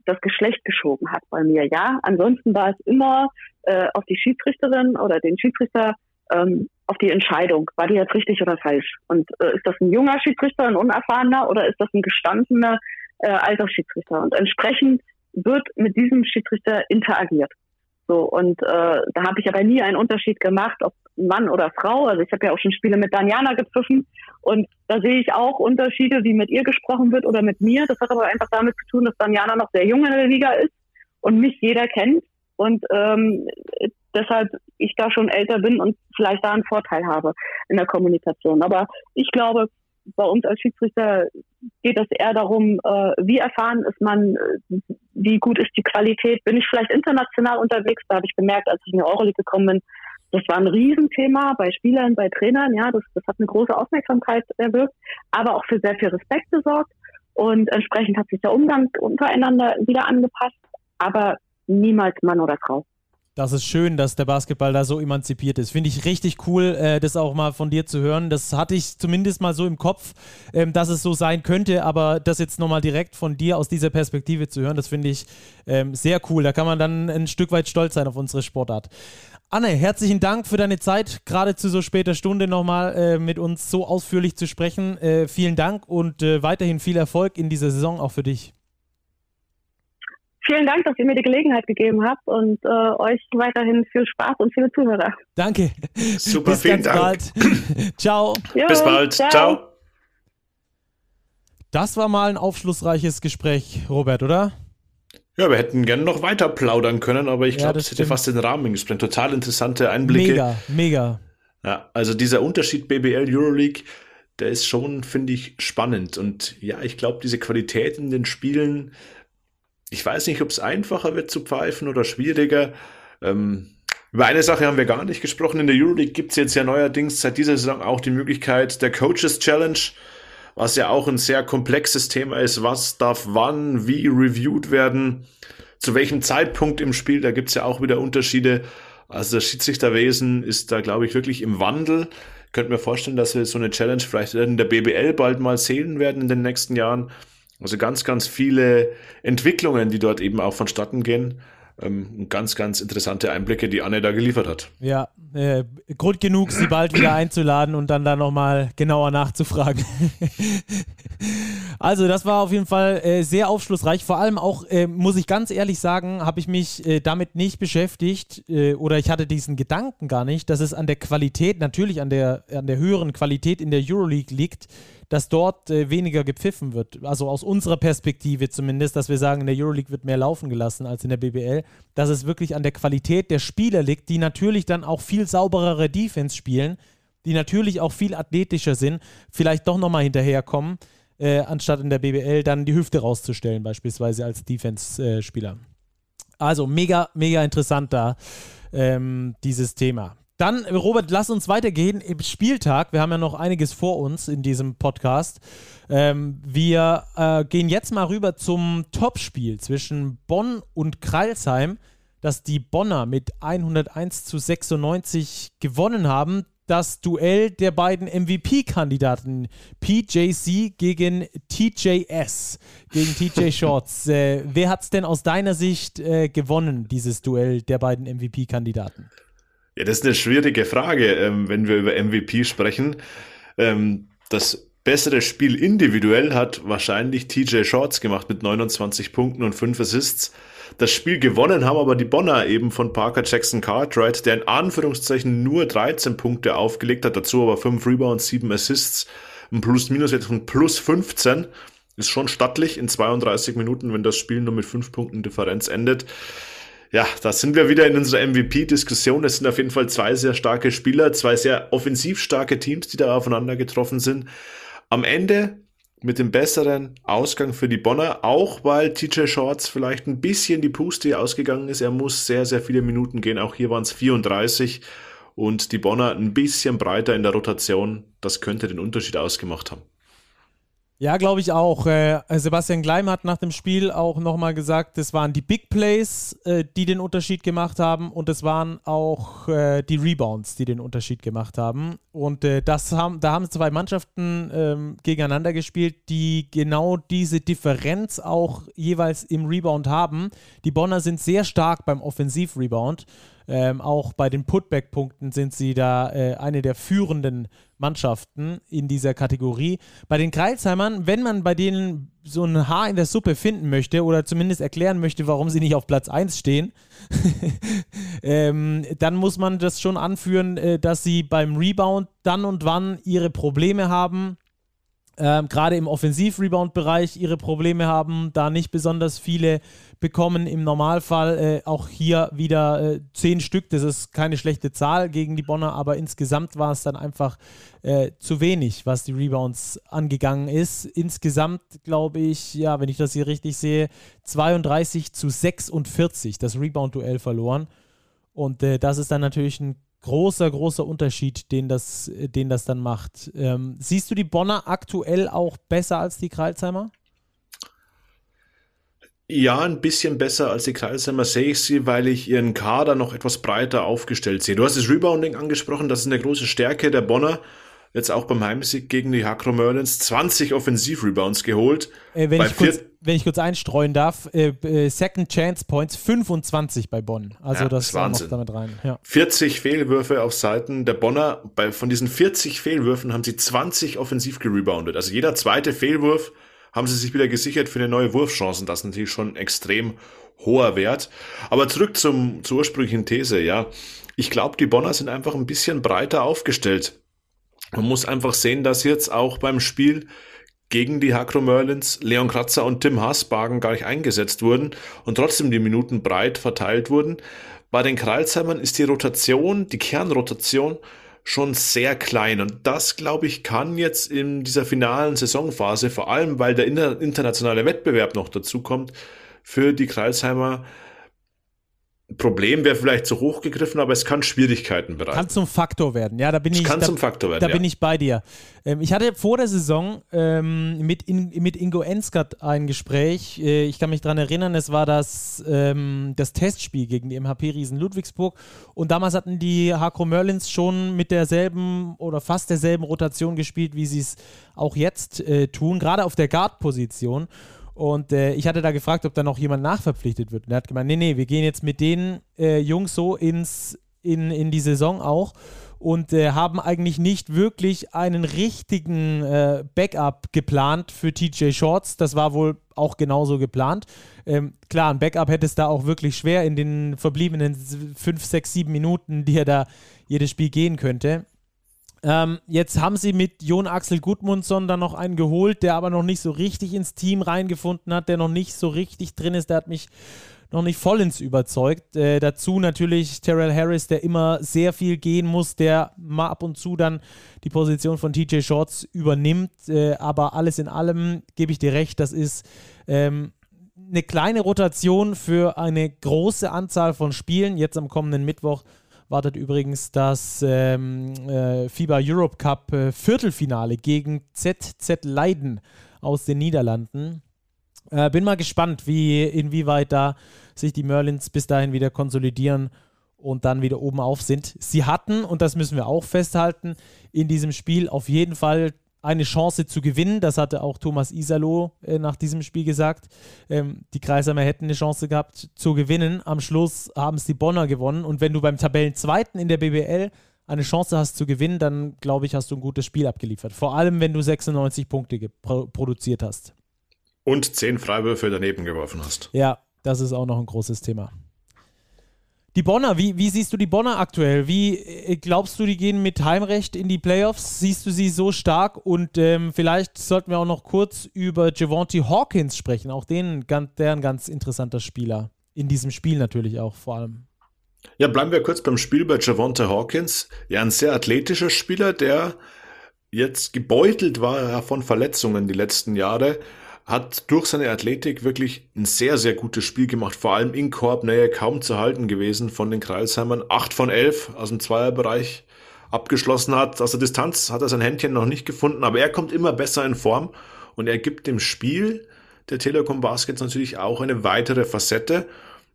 das Geschlecht geschoben hat bei mir. Ja, ansonsten war es immer äh, auf die Schiedsrichterin oder den Schiedsrichter ähm, auf die Entscheidung, war die jetzt richtig oder falsch? Und äh, ist das ein junger Schiedsrichter, ein unerfahrener oder ist das ein gestandener äh, alter Schiedsrichter? Und entsprechend wird mit diesem Schiedsrichter interagiert. So, und äh, da habe ich aber nie einen Unterschied gemacht, ob Mann oder Frau. Also ich habe ja auch schon Spiele mit Daniana gepfiffen und da sehe ich auch Unterschiede, wie mit ihr gesprochen wird oder mit mir. Das hat aber einfach damit zu tun, dass Daniana noch sehr jung in der Liga ist und mich jeder kennt und ähm, deshalb ich da schon älter bin und vielleicht da einen Vorteil habe in der Kommunikation. Aber ich glaube, bei uns als Schiedsrichter geht es eher darum, äh, wie erfahren ist man, äh, wie gut ist die Qualität, bin ich vielleicht international unterwegs, da habe ich gemerkt, als ich in die Euroleague gekommen bin, das war ein Riesenthema bei Spielern, bei Trainern, ja, das, das hat eine große Aufmerksamkeit erwirkt, aber auch für sehr viel Respekt gesorgt und entsprechend hat sich der Umgang untereinander wieder angepasst, aber niemals Mann oder Frau. Das ist schön, dass der Basketball da so emanzipiert ist. Finde ich richtig cool, äh, das auch mal von dir zu hören. Das hatte ich zumindest mal so im Kopf, ähm, dass es so sein könnte, aber das jetzt nochmal direkt von dir aus dieser Perspektive zu hören, das finde ich ähm, sehr cool. Da kann man dann ein Stück weit stolz sein auf unsere Sportart. Anne, herzlichen Dank für deine Zeit, gerade zu so später Stunde nochmal äh, mit uns so ausführlich zu sprechen. Äh, vielen Dank und äh, weiterhin viel Erfolg in dieser Saison auch für dich vielen Dank, dass ihr mir die Gelegenheit gegeben habt und äh, euch weiterhin viel Spaß und viele Zuhörer. Danke. Super, Bis vielen Dank. Bald. (clears throat) ciao. Jo, Bis bald. ciao. ciao. Das war mal ein aufschlussreiches Gespräch, Robert, oder? Ja, wir hätten gerne noch weiter plaudern können, aber ich glaube, ja, das hätte fast den Rahmen gesprengt. Total interessante Einblicke. Mega, mega. Ja, also dieser Unterschied BBL Euroleague, der ist schon, finde ich, spannend. Und ja, ich glaube, diese Qualität in den Spielen, ich weiß nicht, ob es einfacher wird zu pfeifen oder schwieriger. Ähm, über eine Sache haben wir gar nicht gesprochen. In der Euroleague gibt es jetzt ja neuerdings seit dieser Saison auch die Möglichkeit der Coaches Challenge, was ja auch ein sehr komplexes Thema ist. Was darf wann, wie reviewed werden, zu welchem Zeitpunkt im Spiel, da gibt es ja auch wieder Unterschiede. Also das Schiedsrichterwesen ist da, glaube ich, wirklich im Wandel. Ich könnte mir vorstellen, dass wir so eine Challenge vielleicht in der BBL bald mal sehen werden in den nächsten Jahren. Also ganz, ganz viele Entwicklungen, die dort eben auch vonstatten gehen. Ähm, ganz, ganz interessante Einblicke, die Anne da geliefert hat. Ja, äh, Grund genug, sie bald wieder einzuladen und dann da nochmal genauer nachzufragen. (laughs) also, das war auf jeden Fall äh, sehr aufschlussreich. Vor allem auch, äh, muss ich ganz ehrlich sagen, habe ich mich äh, damit nicht beschäftigt äh, oder ich hatte diesen Gedanken gar nicht, dass es an der Qualität, natürlich an der, an der höheren Qualität in der Euroleague liegt dass dort äh, weniger gepfiffen wird. Also aus unserer Perspektive zumindest, dass wir sagen, in der Euroleague wird mehr laufen gelassen als in der BBL, dass es wirklich an der Qualität der Spieler liegt, die natürlich dann auch viel sauberere Defense spielen, die natürlich auch viel athletischer sind, vielleicht doch nochmal hinterherkommen, äh, anstatt in der BBL dann die Hüfte rauszustellen, beispielsweise als Defense-Spieler. Äh, also mega, mega interessant da, ähm, dieses Thema. Dann, Robert, lass uns weitergehen im Spieltag. Wir haben ja noch einiges vor uns in diesem Podcast. Ähm, wir äh, gehen jetzt mal rüber zum Topspiel zwischen Bonn und Kreilsheim, das die Bonner mit 101 zu 96 gewonnen haben. das Duell der beiden MVP-Kandidaten PJC gegen TJS, gegen TJ (laughs) Shorts. äh, wer hat es denn aus deiner Sicht äh, gewonnen, dieses Duell der beiden MVP-Kandidaten? Ja, das ist eine schwierige Frage, ähm, wenn wir über MVP sprechen. Ähm, das bessere Spiel individuell hat wahrscheinlich TJ Shorts gemacht mit 29 Punkten und 5 Assists. Das Spiel gewonnen haben aber die Bonner eben von Parker Jackson Cartwright, der in Anführungszeichen nur 13 Punkte aufgelegt hat, dazu aber 5 Rebounds, 7 Assists, ein Plus-Minus-Wert von plus 15. Ist schon stattlich in 32 Minuten, wenn das Spiel nur mit 5 Punkten Differenz endet. Ja, da sind wir wieder in unserer MVP-Diskussion. Es sind auf jeden Fall zwei sehr starke Spieler, zwei sehr offensiv starke Teams, die da aufeinander getroffen sind. Am Ende mit dem besseren Ausgang für die Bonner, auch weil TJ Shorts vielleicht ein bisschen die Puste ausgegangen ist. Er muss sehr, sehr viele Minuten gehen. Auch hier waren es 34 und die Bonner ein bisschen breiter in der Rotation. Das könnte den Unterschied ausgemacht haben. Ja, glaube ich auch. Äh, Sebastian Gleim hat nach dem Spiel auch nochmal gesagt, es waren die Big Plays, äh, die den Unterschied gemacht haben und es waren auch äh, die Rebounds, die den Unterschied gemacht haben. Und äh, das haben, da haben zwei Mannschaften ähm, gegeneinander gespielt, die genau diese Differenz auch jeweils im Rebound haben. Die Bonner sind sehr stark beim Offensiv-Rebound. Ähm, auch bei den Putback-Punkten sind sie da äh, eine der führenden Mannschaften in dieser Kategorie. Bei den Kreilsheimern, wenn man bei denen so ein Haar in der Suppe finden möchte oder zumindest erklären möchte, warum sie nicht auf Platz 1 stehen, (laughs) ähm, dann muss man das schon anführen, äh, dass sie beim Rebound dann und wann ihre Probleme haben ähm, gerade im Offensiv-Rebound-Bereich ihre Probleme haben, da nicht besonders viele bekommen. Im Normalfall äh, auch hier wieder äh, zehn Stück. Das ist keine schlechte Zahl gegen die Bonner, aber insgesamt war es dann einfach äh, zu wenig, was die Rebounds angegangen ist. Insgesamt glaube ich, ja, wenn ich das hier richtig sehe, 32 zu 46 das Rebound-Duell verloren. Und äh, das ist dann natürlich ein großer, großer Unterschied, den das, den das dann macht. Ähm, siehst du die Bonner aktuell auch besser als die Kreilsheimer? Ja, ein bisschen besser als die Kreisheimer sehe ich sie, weil ich ihren Kader noch etwas breiter aufgestellt sehe. Du hast das Rebounding angesprochen, das ist eine große Stärke der Bonner jetzt auch beim Heimsieg gegen die Hakro Merlins 20 Offensiv-Rebounds geholt. Äh, wenn, ich kurz, wenn, ich kurz, einstreuen darf, äh, äh, Second Chance Points 25 bei Bonn. Also ja, das, das ist damit rein. Ja. 40 Fehlwürfe auf Seiten der Bonner. Bei, von diesen 40 Fehlwürfen haben sie 20 offensiv gereboundet. Also jeder zweite Fehlwurf haben sie sich wieder gesichert für eine neue Wurfchancen. Das ist natürlich schon extrem hoher Wert. Aber zurück zum, zur ursprünglichen These, ja. Ich glaube, die Bonner sind einfach ein bisschen breiter aufgestellt. Man muss einfach sehen, dass jetzt auch beim Spiel gegen die Hakro Merlins Leon Kratzer und Tim Haasbagen gar nicht eingesetzt wurden und trotzdem die Minuten breit verteilt wurden. Bei den Kreilsheimern ist die Rotation, die Kernrotation schon sehr klein und das, glaube ich, kann jetzt in dieser finalen Saisonphase, vor allem weil der internationale Wettbewerb noch dazu kommt, für die Kreilsheimer Problem wäre vielleicht zu hoch gegriffen, aber es kann Schwierigkeiten bereiten. Kann zum Faktor werden, ja, da bin es ich. Kann da, zum Faktor werden. Da ja. bin ich bei dir. Ähm, ich hatte vor der Saison ähm, mit, in, mit Ingo Enskat ein Gespräch. Äh, ich kann mich daran erinnern, es war das, ähm, das Testspiel gegen die MHP Riesen Ludwigsburg. Und damals hatten die Hakro Merlins schon mit derselben oder fast derselben Rotation gespielt, wie sie es auch jetzt äh, tun, gerade auf der Guard-Position. Und äh, ich hatte da gefragt, ob da noch jemand nachverpflichtet wird. Und er hat gemeint, nee, nee, wir gehen jetzt mit den äh, Jungs so ins, in, in die Saison auch und äh, haben eigentlich nicht wirklich einen richtigen äh, Backup geplant für TJ Shorts. Das war wohl auch genauso geplant. Ähm, klar, ein Backup hätte es da auch wirklich schwer in den verbliebenen 5, 6, 7 Minuten, die er da jedes Spiel gehen könnte. Ähm, jetzt haben sie mit Jon Axel Gudmundsson dann noch einen geholt, der aber noch nicht so richtig ins Team reingefunden hat, der noch nicht so richtig drin ist. Der hat mich noch nicht vollends überzeugt. Äh, dazu natürlich Terrell Harris, der immer sehr viel gehen muss, der mal ab und zu dann die Position von TJ Shorts übernimmt. Äh, aber alles in allem gebe ich dir recht, das ist ähm, eine kleine Rotation für eine große Anzahl von Spielen. Jetzt am kommenden Mittwoch wartet übrigens das ähm, äh, FIBA Europe Cup äh, Viertelfinale gegen ZZ Leiden aus den Niederlanden. Äh, bin mal gespannt, wie inwieweit da sich die Merlins bis dahin wieder konsolidieren und dann wieder oben auf sind. Sie hatten, und das müssen wir auch festhalten, in diesem Spiel auf jeden Fall eine Chance zu gewinnen. Das hatte auch Thomas Isalo äh, nach diesem Spiel gesagt. Ähm, die Kreisheimer hätten eine Chance gehabt zu gewinnen. Am Schluss haben es die Bonner gewonnen. Und wenn du beim Tabellenzweiten in der BBL eine Chance hast zu gewinnen, dann glaube ich, hast du ein gutes Spiel abgeliefert. Vor allem, wenn du 96 Punkte produziert hast. Und 10 Freiwürfe daneben geworfen hast. Ja, das ist auch noch ein großes Thema. Die Bonner, wie, wie siehst du die Bonner aktuell? Wie äh, glaubst du, die gehen mit Heimrecht in die Playoffs? Siehst du sie so stark? Und ähm, vielleicht sollten wir auch noch kurz über Javonte Hawkins sprechen. Auch den, der ein ganz interessanter Spieler. In diesem Spiel natürlich auch vor allem. Ja, bleiben wir kurz beim Spiel bei Javonte Hawkins. Ja, ein sehr athletischer Spieler, der jetzt gebeutelt war von Verletzungen die letzten Jahre hat durch seine Athletik wirklich ein sehr, sehr gutes Spiel gemacht, vor allem in Korbnähe kaum zu halten gewesen von den Kreisheimern. Acht von elf aus dem Zweierbereich abgeschlossen hat. Aus der Distanz hat er sein Händchen noch nicht gefunden, aber er kommt immer besser in Form und er gibt dem Spiel der Telekom Baskets natürlich auch eine weitere Facette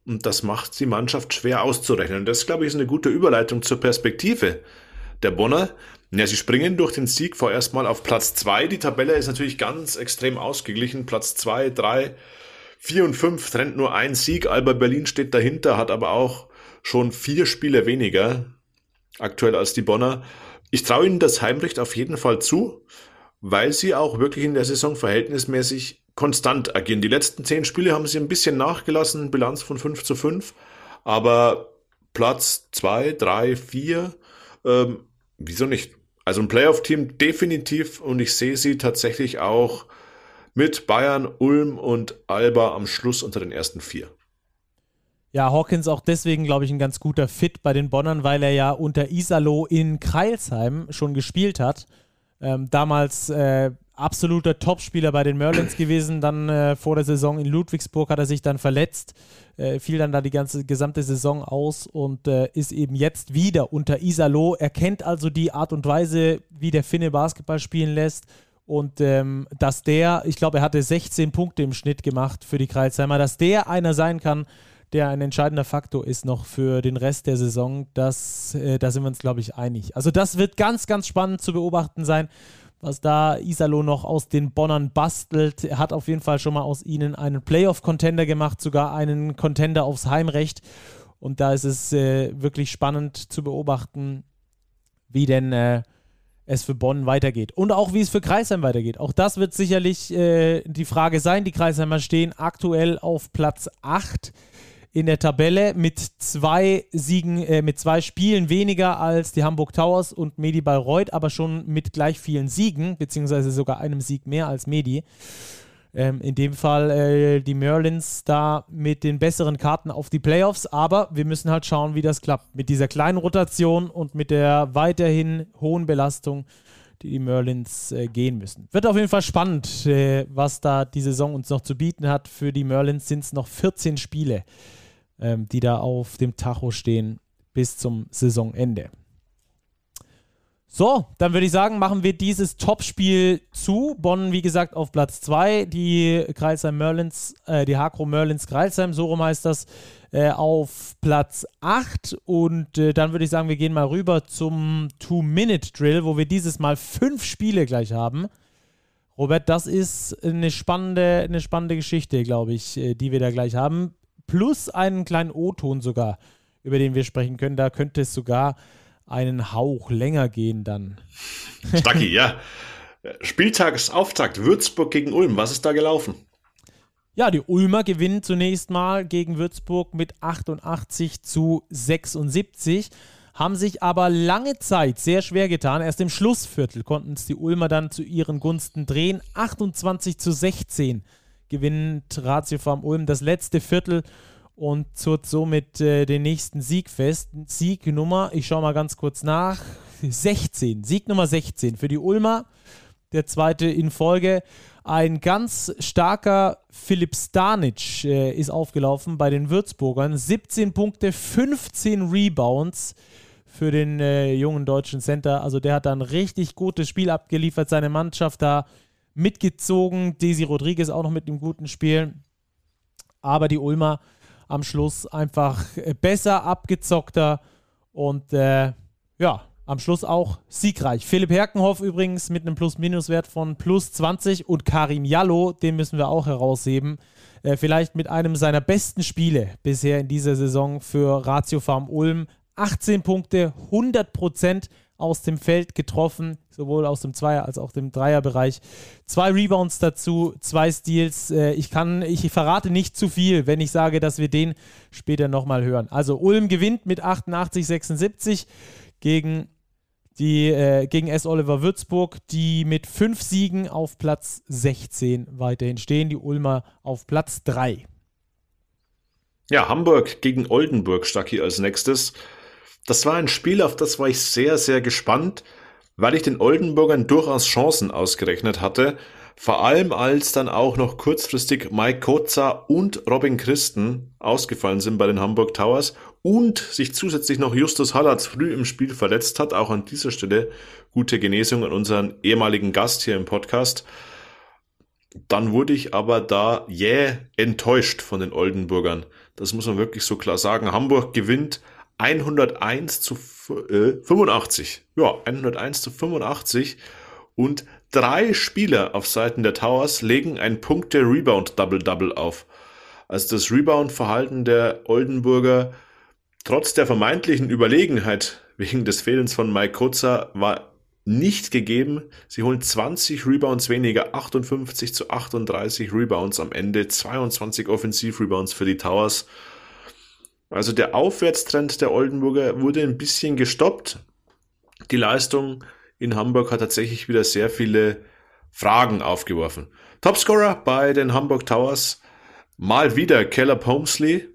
und das macht die Mannschaft schwer auszurechnen. Und das, glaube ich, ist eine gute Überleitung zur Perspektive der Bonner, ja, sie springen durch den Sieg vorerst mal auf Platz 2. Die Tabelle ist natürlich ganz extrem ausgeglichen. Platz 2, 3, 4 und 5 trennt nur ein Sieg. Alba Berlin steht dahinter, hat aber auch schon vier Spiele weniger aktuell als die Bonner. Ich traue ihnen das Heimrecht auf jeden Fall zu, weil sie auch wirklich in der Saison verhältnismäßig konstant agieren. Die letzten zehn Spiele haben sie ein bisschen nachgelassen, Bilanz von 5 zu 5, aber Platz 2, 3, 4, ähm, wieso nicht? Also ein Playoff-Team definitiv und ich sehe sie tatsächlich auch mit Bayern, Ulm und Alba am Schluss unter den ersten vier. Ja, Hawkins auch deswegen, glaube ich, ein ganz guter Fit bei den Bonnern, weil er ja unter Isalo in Kreilsheim schon gespielt hat. Ähm, damals äh, absoluter Topspieler bei den Merlins gewesen. Dann äh, vor der Saison in Ludwigsburg hat er sich dann verletzt, äh, fiel dann da die ganze gesamte Saison aus und äh, ist eben jetzt wieder unter Isalo. Er kennt also die Art und Weise, wie der Finne Basketball spielen lässt. Und ähm, dass der, ich glaube, er hatte 16 Punkte im Schnitt gemacht für die Kreuzheimer, dass der einer sein kann, der ein entscheidender Faktor ist noch für den Rest der Saison, das, äh, da sind wir uns, glaube ich, einig. Also das wird ganz, ganz spannend zu beobachten sein was da Isalo noch aus den Bonnern bastelt. Er hat auf jeden Fall schon mal aus ihnen einen Playoff-Contender gemacht, sogar einen Contender aufs Heimrecht. Und da ist es äh, wirklich spannend zu beobachten, wie denn äh, es für Bonn weitergeht. Und auch wie es für Kreisheim weitergeht. Auch das wird sicherlich äh, die Frage sein. Die Kreisheimer stehen aktuell auf Platz 8 in der Tabelle mit zwei Siegen, äh, mit zwei Spielen weniger als die Hamburg Towers und Medi Bayreuth, aber schon mit gleich vielen Siegen, beziehungsweise sogar einem Sieg mehr als Medi. Ähm, in dem Fall äh, die Merlins da mit den besseren Karten auf die Playoffs, aber wir müssen halt schauen, wie das klappt. Mit dieser kleinen Rotation und mit der weiterhin hohen Belastung, die die Merlins äh, gehen müssen. Wird auf jeden Fall spannend, äh, was da die Saison uns noch zu bieten hat. Für die Merlins sind es noch 14 Spiele ähm, die da auf dem Tacho stehen bis zum Saisonende. So, dann würde ich sagen, machen wir dieses Topspiel zu. Bonn, wie gesagt, auf Platz 2. Die Kreisheim Merlins, äh, die Hakro Merlins Kreisheim, so rum heißt das, äh, auf Platz 8. Und äh, dann würde ich sagen, wir gehen mal rüber zum Two-Minute-Drill, wo wir dieses Mal fünf Spiele gleich haben. Robert, das ist eine spannende, eine spannende Geschichte, glaube ich, äh, die wir da gleich haben plus einen kleinen O-Ton sogar, über den wir sprechen können. Da könnte es sogar einen Hauch länger gehen dann. Stucky, ja. Spieltagsauftakt Würzburg gegen Ulm. Was ist da gelaufen? Ja, die Ulmer gewinnen zunächst mal gegen Würzburg mit 88 zu 76, haben sich aber lange Zeit sehr schwer getan. Erst im Schlussviertel konnten es die Ulmer dann zu ihren Gunsten drehen. 28 zu 16 gewinnt Ratio Farm Ulm das letzte Viertel und zurrt somit äh, den nächsten Sieg fest. Siegnummer, ich schaue mal ganz kurz nach, 16. Sieg Nummer 16 für die Ulmer, der zweite in Folge. Ein ganz starker Philipp Stanic äh, ist aufgelaufen bei den Würzburgern. 17 Punkte, 15 Rebounds für den äh, jungen deutschen Center. Also der hat ein richtig gutes Spiel abgeliefert, seine Mannschaft da mitgezogen. Desi Rodriguez auch noch mit einem guten Spiel. Aber die Ulmer am Schluss einfach äh, besser, abgezockter und äh, ja, am Schluss auch siegreich. Philipp Herkenhoff übrigens mit einem Plus-Minus-Wert von plus 20 und Karim Jallo, den müssen wir auch herausheben. Äh, vielleicht mit einem seiner besten Spiele bisher in dieser Saison für Ratio Farm Ulm. 18 Punkte, 100 Prozent aus dem Feld getroffen, sowohl aus dem Zweier- als auch dem Dreierbereich. Zwei Rebounds dazu, zwei Steals. Äh, ich kann, ich verrate nicht zu viel, wenn ich sage, dass wir den später nochmal hören. Also Ulm gewinnt mit 88, 76 gegen äh, gegen S. Oliver Würzburg, die mit fünf Siegen auf Platz 16 weiterhin stehen, die Ulmer auf Platz 3. Ja, Hamburg gegen Oldenburg Stacki als nächstes. Das war ein Spiel, auf das war ich sehr, sehr gespannt, weil ich den Oldenburgern durchaus Chancen ausgerechnet hatte. Vor allem als dann auch noch kurzfristig Mike Kotza und Robin Christen ausgefallen sind bei den Hamburg Towers und sich zusätzlich noch Justus Hallatz früh im Spiel verletzt hat. Auch an dieser Stelle gute Genesung an unseren ehemaligen Gast hier im Podcast. Dann wurde ich aber da jäh yeah, enttäuscht von den Oldenburgern. Das muss man wirklich so klar sagen. Hamburg gewinnt 101 zu äh, 85. Ja, 101 zu 85 und drei Spieler auf Seiten der Towers legen ein Punkte-Rebound-Double-Double auf. Also das Rebound-Verhalten der Oldenburger trotz der vermeintlichen Überlegenheit wegen des Fehlens von Mike Kutzer war nicht gegeben. Sie holen 20 Rebounds weniger, 58 zu 38 Rebounds am Ende, 22 Offensiv-Rebounds für die Towers. Also der Aufwärtstrend der Oldenburger wurde ein bisschen gestoppt. Die Leistung in Hamburg hat tatsächlich wieder sehr viele Fragen aufgeworfen. Topscorer bei den Hamburg Towers. Mal wieder Keller Pomesley,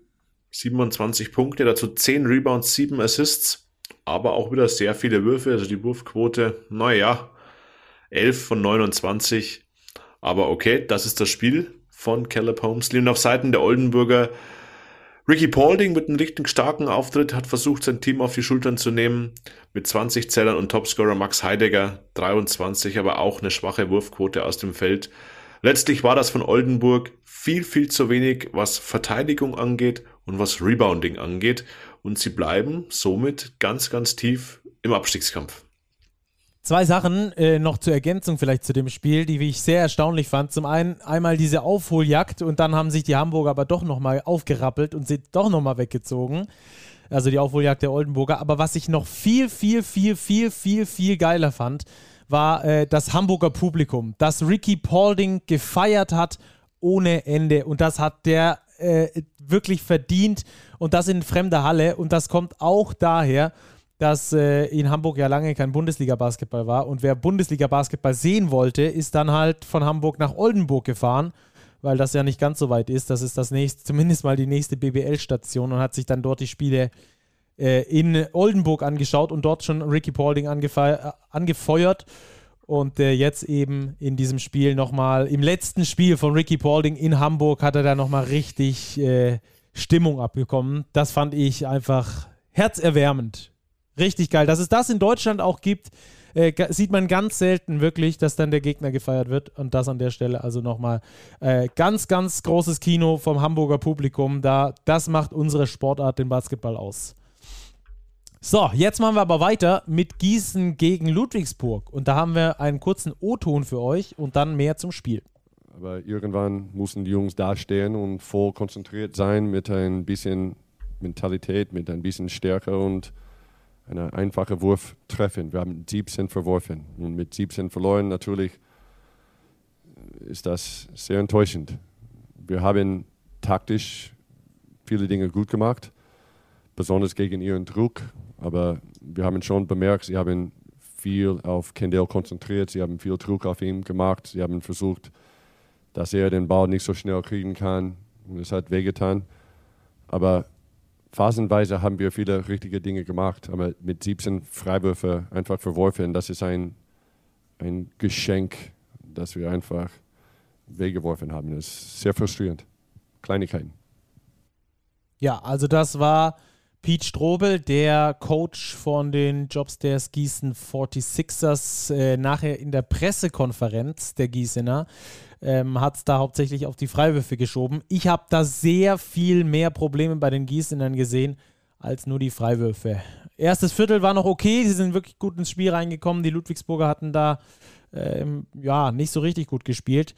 27 Punkte, dazu 10 Rebounds, 7 Assists, aber auch wieder sehr viele Würfe, also die Wurfquote, naja, 11 von 29, aber okay, das ist das Spiel von Keller Pomesley und auf Seiten der Oldenburger Ricky Paulding mit einem richtig starken Auftritt hat versucht, sein Team auf die Schultern zu nehmen. Mit 20 Zellern und Topscorer Max Heidegger 23, aber auch eine schwache Wurfquote aus dem Feld. Letztlich war das von Oldenburg viel, viel zu wenig, was Verteidigung angeht und was Rebounding angeht. Und sie bleiben somit ganz, ganz tief im Abstiegskampf. Zwei Sachen äh, noch zur Ergänzung vielleicht zu dem Spiel, die ich sehr erstaunlich fand. Zum einen einmal diese Aufholjagd und dann haben sich die Hamburger aber doch nochmal aufgerappelt und sind doch nochmal weggezogen. Also die Aufholjagd der Oldenburger. Aber was ich noch viel, viel, viel, viel, viel, viel geiler fand, war äh, das Hamburger Publikum, das Ricky Paulding gefeiert hat ohne Ende. Und das hat der äh, wirklich verdient und das in fremder Halle. Und das kommt auch daher, dass äh, in Hamburg ja lange kein Bundesliga-Basketball war. Und wer Bundesliga-Basketball sehen wollte, ist dann halt von Hamburg nach Oldenburg gefahren, weil das ja nicht ganz so weit ist. Das ist das nächste, zumindest mal die nächste BBL-Station und hat sich dann dort die Spiele äh, in Oldenburg angeschaut und dort schon Ricky Paulding äh, angefeuert. Und äh, jetzt eben in diesem Spiel nochmal, im letzten Spiel von Ricky Paulding in Hamburg hat er da nochmal richtig äh, Stimmung abbekommen. Das fand ich einfach herzerwärmend Richtig geil. Dass es das in Deutschland auch gibt, äh, sieht man ganz selten wirklich, dass dann der Gegner gefeiert wird. Und das an der Stelle also nochmal äh, ganz, ganz großes Kino vom Hamburger Publikum. Da, das macht unsere Sportart, den Basketball aus. So, jetzt machen wir aber weiter mit Gießen gegen Ludwigsburg. Und da haben wir einen kurzen O-Ton für euch und dann mehr zum Spiel. Aber irgendwann mussten die Jungs dastehen und voll konzentriert sein mit ein bisschen Mentalität, mit ein bisschen Stärke und einen einfachen Wurf treffen. Wir haben 17 verworfen und mit 17 verloren natürlich ist das sehr enttäuschend. Wir haben taktisch viele Dinge gut gemacht, besonders gegen ihren Druck, aber wir haben schon bemerkt, sie haben viel auf Kendall konzentriert, sie haben viel Druck auf ihn gemacht, sie haben versucht, dass er den Ball nicht so schnell kriegen kann und es hat wehgetan. Aber phasenweise haben wir viele richtige Dinge gemacht, aber mit 17 Freiwürfe einfach verworfen. Das ist ein, ein Geschenk, das wir einfach weggeworfen haben. Das ist sehr frustrierend. Kleinigkeiten. Ja, also das war Pete Strobel, der Coach von den Jobstairs Gießen 46ers, äh, nachher in der Pressekonferenz der Gießener, ähm, hat es da hauptsächlich auf die Freiwürfe geschoben. Ich habe da sehr viel mehr Probleme bei den Gießenern gesehen als nur die Freiwürfe. Erstes Viertel war noch okay, sie sind wirklich gut ins Spiel reingekommen. Die Ludwigsburger hatten da ähm, ja nicht so richtig gut gespielt.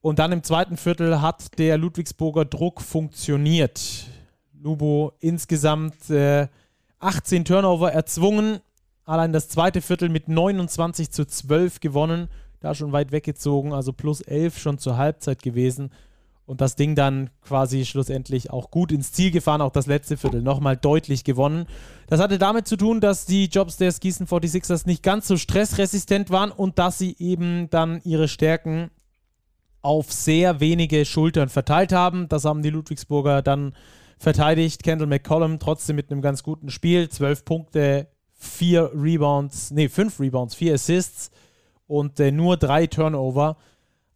Und dann im zweiten Viertel hat der Ludwigsburger Druck funktioniert. Lubo insgesamt äh, 18 Turnover erzwungen. Allein das zweite Viertel mit 29 zu 12 gewonnen. Da schon weit weggezogen, also plus 11 schon zur Halbzeit gewesen. Und das Ding dann quasi schlussendlich auch gut ins Ziel gefahren. Auch das letzte Viertel nochmal deutlich gewonnen. Das hatte damit zu tun, dass die Jobs der Gießen 46ers nicht ganz so stressresistent waren und dass sie eben dann ihre Stärken auf sehr wenige Schultern verteilt haben. Das haben die Ludwigsburger dann verteidigt. Kendall McCollum trotzdem mit einem ganz guten Spiel. Zwölf Punkte, vier Rebounds, nee, fünf Rebounds, vier Assists und äh, nur drei Turnover.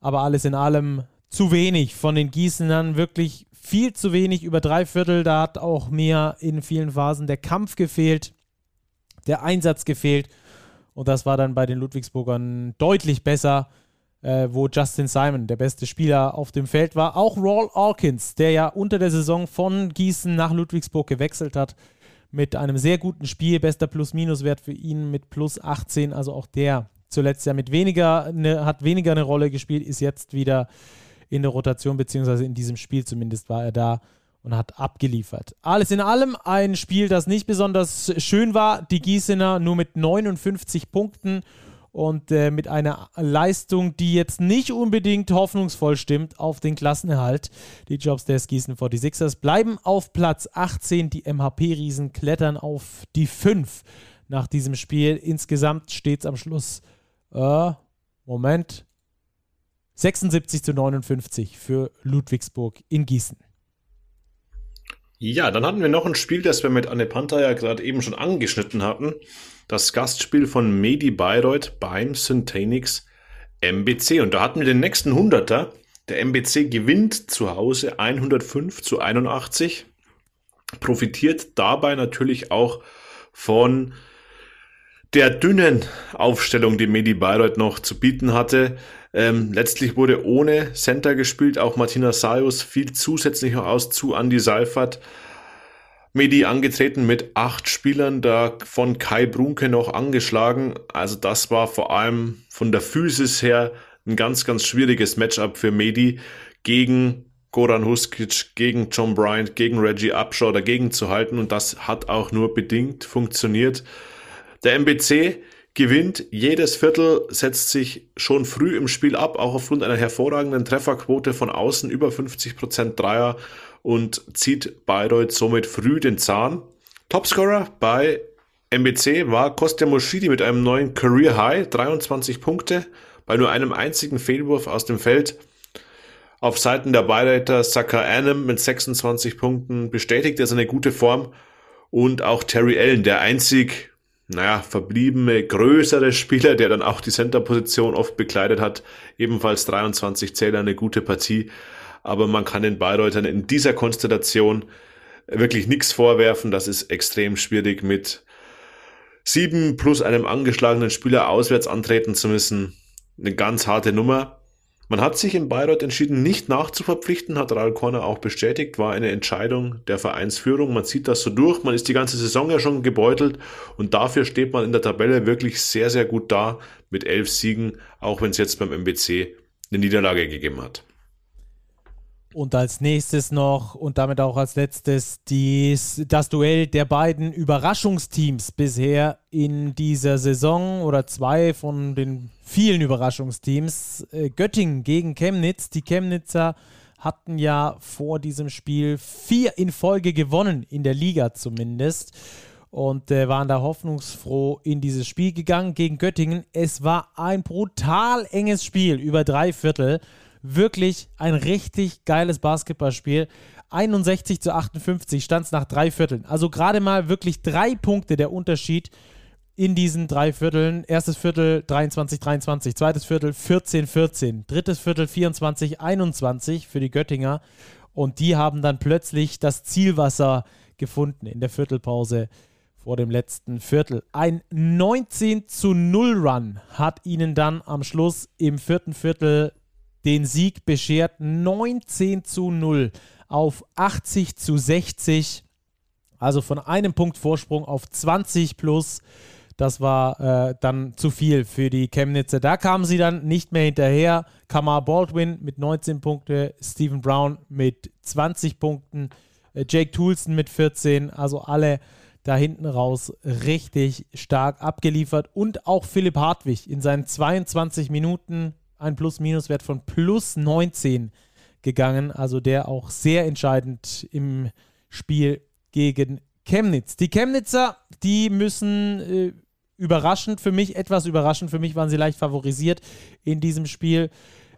Aber alles in allem zu wenig von den Gießenern, wirklich viel zu wenig, über drei Viertel. Da hat auch mir in vielen Phasen der Kampf gefehlt, der Einsatz gefehlt. Und das war dann bei den Ludwigsburgern deutlich besser äh, wo Justin Simon der beste Spieler auf dem Feld war. Auch Rawl Alkins, der ja unter der Saison von Gießen nach Ludwigsburg gewechselt hat, mit einem sehr guten Spiel, bester Plus-Minus-Wert für ihn mit plus 18. Also auch der zuletzt ja mit weniger, ne, hat weniger eine Rolle gespielt, ist jetzt wieder in der Rotation, beziehungsweise in diesem Spiel zumindest war er da und hat abgeliefert. Alles in allem ein Spiel, das nicht besonders schön war. Die Gießener nur mit 59 Punkten und äh, mit einer Leistung, die jetzt nicht unbedingt hoffnungsvoll stimmt auf den Klassenerhalt. Die Jobs der Gießen 46ers bleiben auf Platz 18. Die MHP-Riesen klettern auf die 5 nach diesem Spiel. Insgesamt steht es am Schluss, äh, Moment, 76 zu 59 für Ludwigsburg in Gießen. Ja, dann hatten wir noch ein Spiel, das wir mit Anne Panther ja gerade eben schon angeschnitten hatten. Das Gastspiel von Medi Bayreuth beim Syntanix MBC. Und da hatten wir den nächsten Hunderter. Der MBC gewinnt zu Hause 105 zu 81. Profitiert dabei natürlich auch von der dünnen Aufstellung, die Medi Bayreuth noch zu bieten hatte. Ähm, letztlich wurde ohne Center gespielt, auch Martina Sayus fiel zusätzlich noch aus zu Andy Seifert. Medi angetreten mit acht Spielern, davon Kai Brunke noch angeschlagen. Also das war vor allem von der Physis her ein ganz, ganz schwieriges Matchup für Medi gegen Goran Huskic, gegen John Bryant, gegen Reggie Upshaw dagegen zu halten und das hat auch nur bedingt funktioniert. Der MBC gewinnt jedes Viertel, setzt sich schon früh im Spiel ab, auch aufgrund einer hervorragenden Trefferquote von außen über 50% Dreier und zieht Bayreuth somit früh den Zahn. Topscorer bei MBC war Kostja Moschidi mit einem neuen Career High, 23 Punkte, bei nur einem einzigen Fehlwurf aus dem Feld. Auf Seiten der Bayreuther Saka Annam mit 26 Punkten bestätigt er seine gute Form und auch Terry Allen, der einzig naja, verbliebene, größere Spieler, der dann auch die Center-Position oft bekleidet hat, ebenfalls 23 Zähler, eine gute Partie. Aber man kann den Bayreutern in dieser Konstellation wirklich nichts vorwerfen. Das ist extrem schwierig mit sieben plus einem angeschlagenen Spieler auswärts antreten zu müssen. Eine ganz harte Nummer. Man hat sich in Bayreuth entschieden, nicht nachzuverpflichten, hat Raul Korner auch bestätigt, war eine Entscheidung der Vereinsführung. Man zieht das so durch, man ist die ganze Saison ja schon gebeutelt und dafür steht man in der Tabelle wirklich sehr, sehr gut da mit elf Siegen, auch wenn es jetzt beim MBC eine Niederlage gegeben hat. Und als nächstes noch und damit auch als letztes dies, das Duell der beiden Überraschungsteams bisher in dieser Saison oder zwei von den vielen Überraschungsteams. Äh, Göttingen gegen Chemnitz. Die Chemnitzer hatten ja vor diesem Spiel vier in Folge gewonnen, in der Liga zumindest. Und äh, waren da hoffnungsfroh in dieses Spiel gegangen gegen Göttingen. Es war ein brutal enges Spiel über drei Viertel wirklich ein richtig geiles Basketballspiel. 61 zu 58 stand es nach drei Vierteln. Also gerade mal wirklich drei Punkte der Unterschied in diesen drei Vierteln. Erstes Viertel 23, 23, zweites Viertel 14, 14, drittes Viertel 24, 21 für die Göttinger. Und die haben dann plötzlich das Zielwasser gefunden in der Viertelpause vor dem letzten Viertel. Ein 19 zu 0 Run hat ihnen dann am Schluss im vierten Viertel den Sieg beschert. 19 zu 0 auf 80 zu 60. Also von einem Punkt Vorsprung auf 20 plus. Das war äh, dann zu viel für die Chemnitzer. Da kamen sie dann nicht mehr hinterher. Kamar Baldwin mit 19 Punkten, Stephen Brown mit 20 Punkten, äh, Jake Toulson mit 14. Also alle da hinten raus richtig stark abgeliefert. Und auch Philipp Hartwig in seinen 22 Minuten ein Plus-Minus-Wert von plus 19 gegangen. Also der auch sehr entscheidend im Spiel gegen Chemnitz. Die Chemnitzer, die müssen äh, überraschend für mich, etwas überraschend für mich, waren sie leicht favorisiert in diesem Spiel.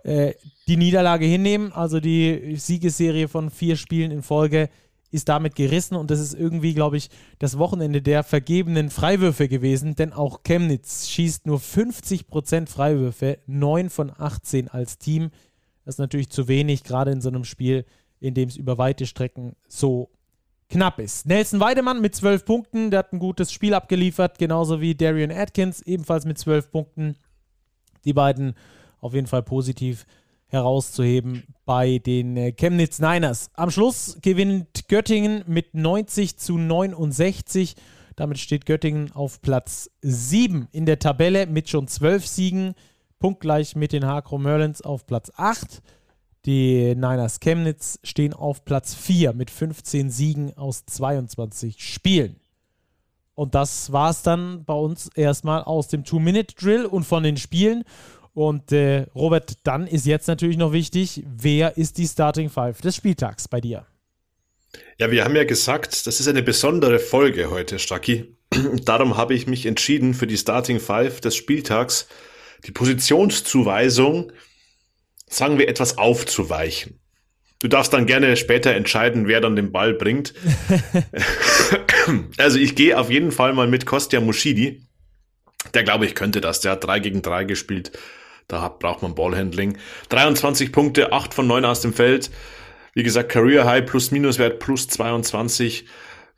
Äh, die Niederlage hinnehmen, also die Siegesserie von vier Spielen in Folge ist damit gerissen und das ist irgendwie, glaube ich, das Wochenende der vergebenen Freiwürfe gewesen, denn auch Chemnitz schießt nur 50% Freiwürfe, 9 von 18 als Team. Das ist natürlich zu wenig, gerade in so einem Spiel, in dem es über weite Strecken so knapp ist. Nelson Weidemann mit 12 Punkten, der hat ein gutes Spiel abgeliefert, genauso wie Darian Atkins, ebenfalls mit 12 Punkten. Die beiden auf jeden Fall positiv herauszuheben bei den äh, Chemnitz Niners. Am Schluss gewinnt Göttingen mit 90 zu 69. Damit steht Göttingen auf Platz 7 in der Tabelle mit schon 12 Siegen, punktgleich mit den Hakro Merlins auf Platz 8. Die Niners Chemnitz stehen auf Platz 4 mit 15 Siegen aus 22 Spielen. Und das war es dann bei uns erstmal aus dem Two-Minute-Drill und von den Spielen. Und äh, Robert, dann ist jetzt natürlich noch wichtig, wer ist die Starting Five des Spieltags bei dir? Ja, wir haben ja gesagt, das ist eine besondere Folge heute, Stacki. (clears throat) Darum habe ich mich entschieden, für die Starting Five des Spieltags die Positionszuweisung, sagen wir, etwas aufzuweichen. Du darfst dann gerne später entscheiden, wer dann den Ball bringt. (laughs) also ich gehe auf jeden Fall mal mit Kostja Muschidi. Der glaube ich könnte das. Der hat drei gegen drei gespielt da braucht man Ballhandling. 23 Punkte, 8 von 9 aus dem Feld. Wie gesagt, Career High plus Minuswert plus 22.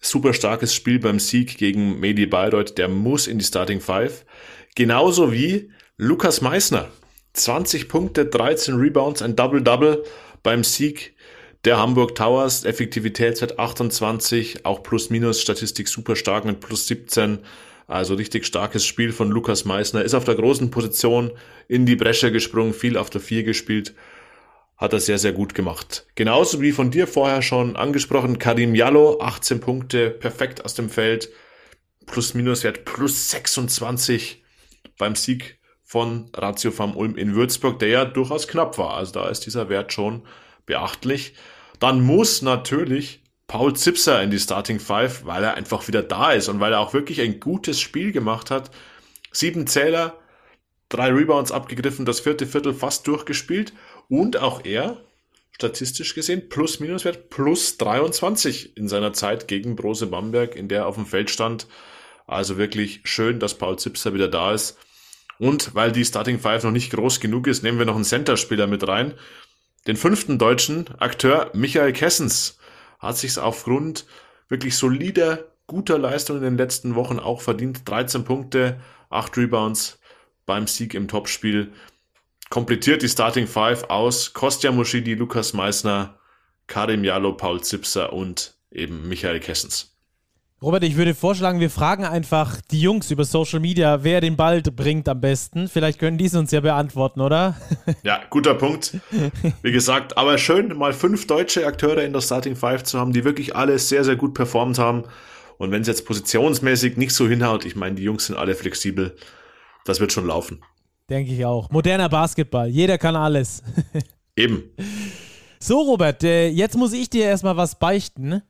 Super starkes Spiel beim Sieg gegen Medi Bayreuth. Der muss in die Starting Five. Genauso wie Lukas Meissner. 20 Punkte, 13 Rebounds, ein Double-Double beim Sieg der Hamburg Towers. Effektivitätswert 28, auch Plus-Minus-Statistik super stark mit plus 17. Also richtig starkes Spiel von Lukas Meissner. Ist auf der großen Position in die Bresche gesprungen, viel auf der 4 gespielt. Hat er sehr, sehr gut gemacht. Genauso wie von dir vorher schon angesprochen, Karim Jallo, 18 Punkte, perfekt aus dem Feld. Plus-Minus-Wert plus 26 beim Sieg von Ratio Farm Ulm in Würzburg, der ja durchaus knapp war. Also da ist dieser Wert schon beachtlich. Dann muss natürlich Paul Zipser in die Starting Five, weil er einfach wieder da ist und weil er auch wirklich ein gutes Spiel gemacht hat. Sieben Zähler, drei Rebounds abgegriffen, das vierte Viertel fast durchgespielt und auch er, statistisch gesehen, plus Minuswert plus 23 in seiner Zeit gegen Brose Bamberg, in der er auf dem Feld stand. Also wirklich schön, dass Paul Zipser wieder da ist. Und weil die Starting Five noch nicht groß genug ist, nehmen wir noch einen Center-Spieler mit rein. Den fünften deutschen Akteur Michael Kessens hat sich aufgrund wirklich solider, guter Leistung in den letzten Wochen auch verdient. 13 Punkte, 8 Rebounds beim Sieg im Topspiel. Komplettiert die Starting Five aus Kostja Muschidi, Lukas Meissner, Karim Jalo, Paul Zipser und eben Michael Kessens. Robert, ich würde vorschlagen, wir fragen einfach die Jungs über Social Media, wer den Ball bringt am besten. Vielleicht können die es uns ja beantworten, oder? Ja, guter Punkt. Wie gesagt, aber schön, mal fünf deutsche Akteure in der Starting Five zu haben, die wirklich alle sehr, sehr gut performt haben. Und wenn es jetzt positionsmäßig nicht so hinhaut, ich meine, die Jungs sind alle flexibel, das wird schon laufen. Denke ich auch. Moderner Basketball, jeder kann alles. Eben. So, Robert, äh, jetzt muss ich dir erstmal was beichten.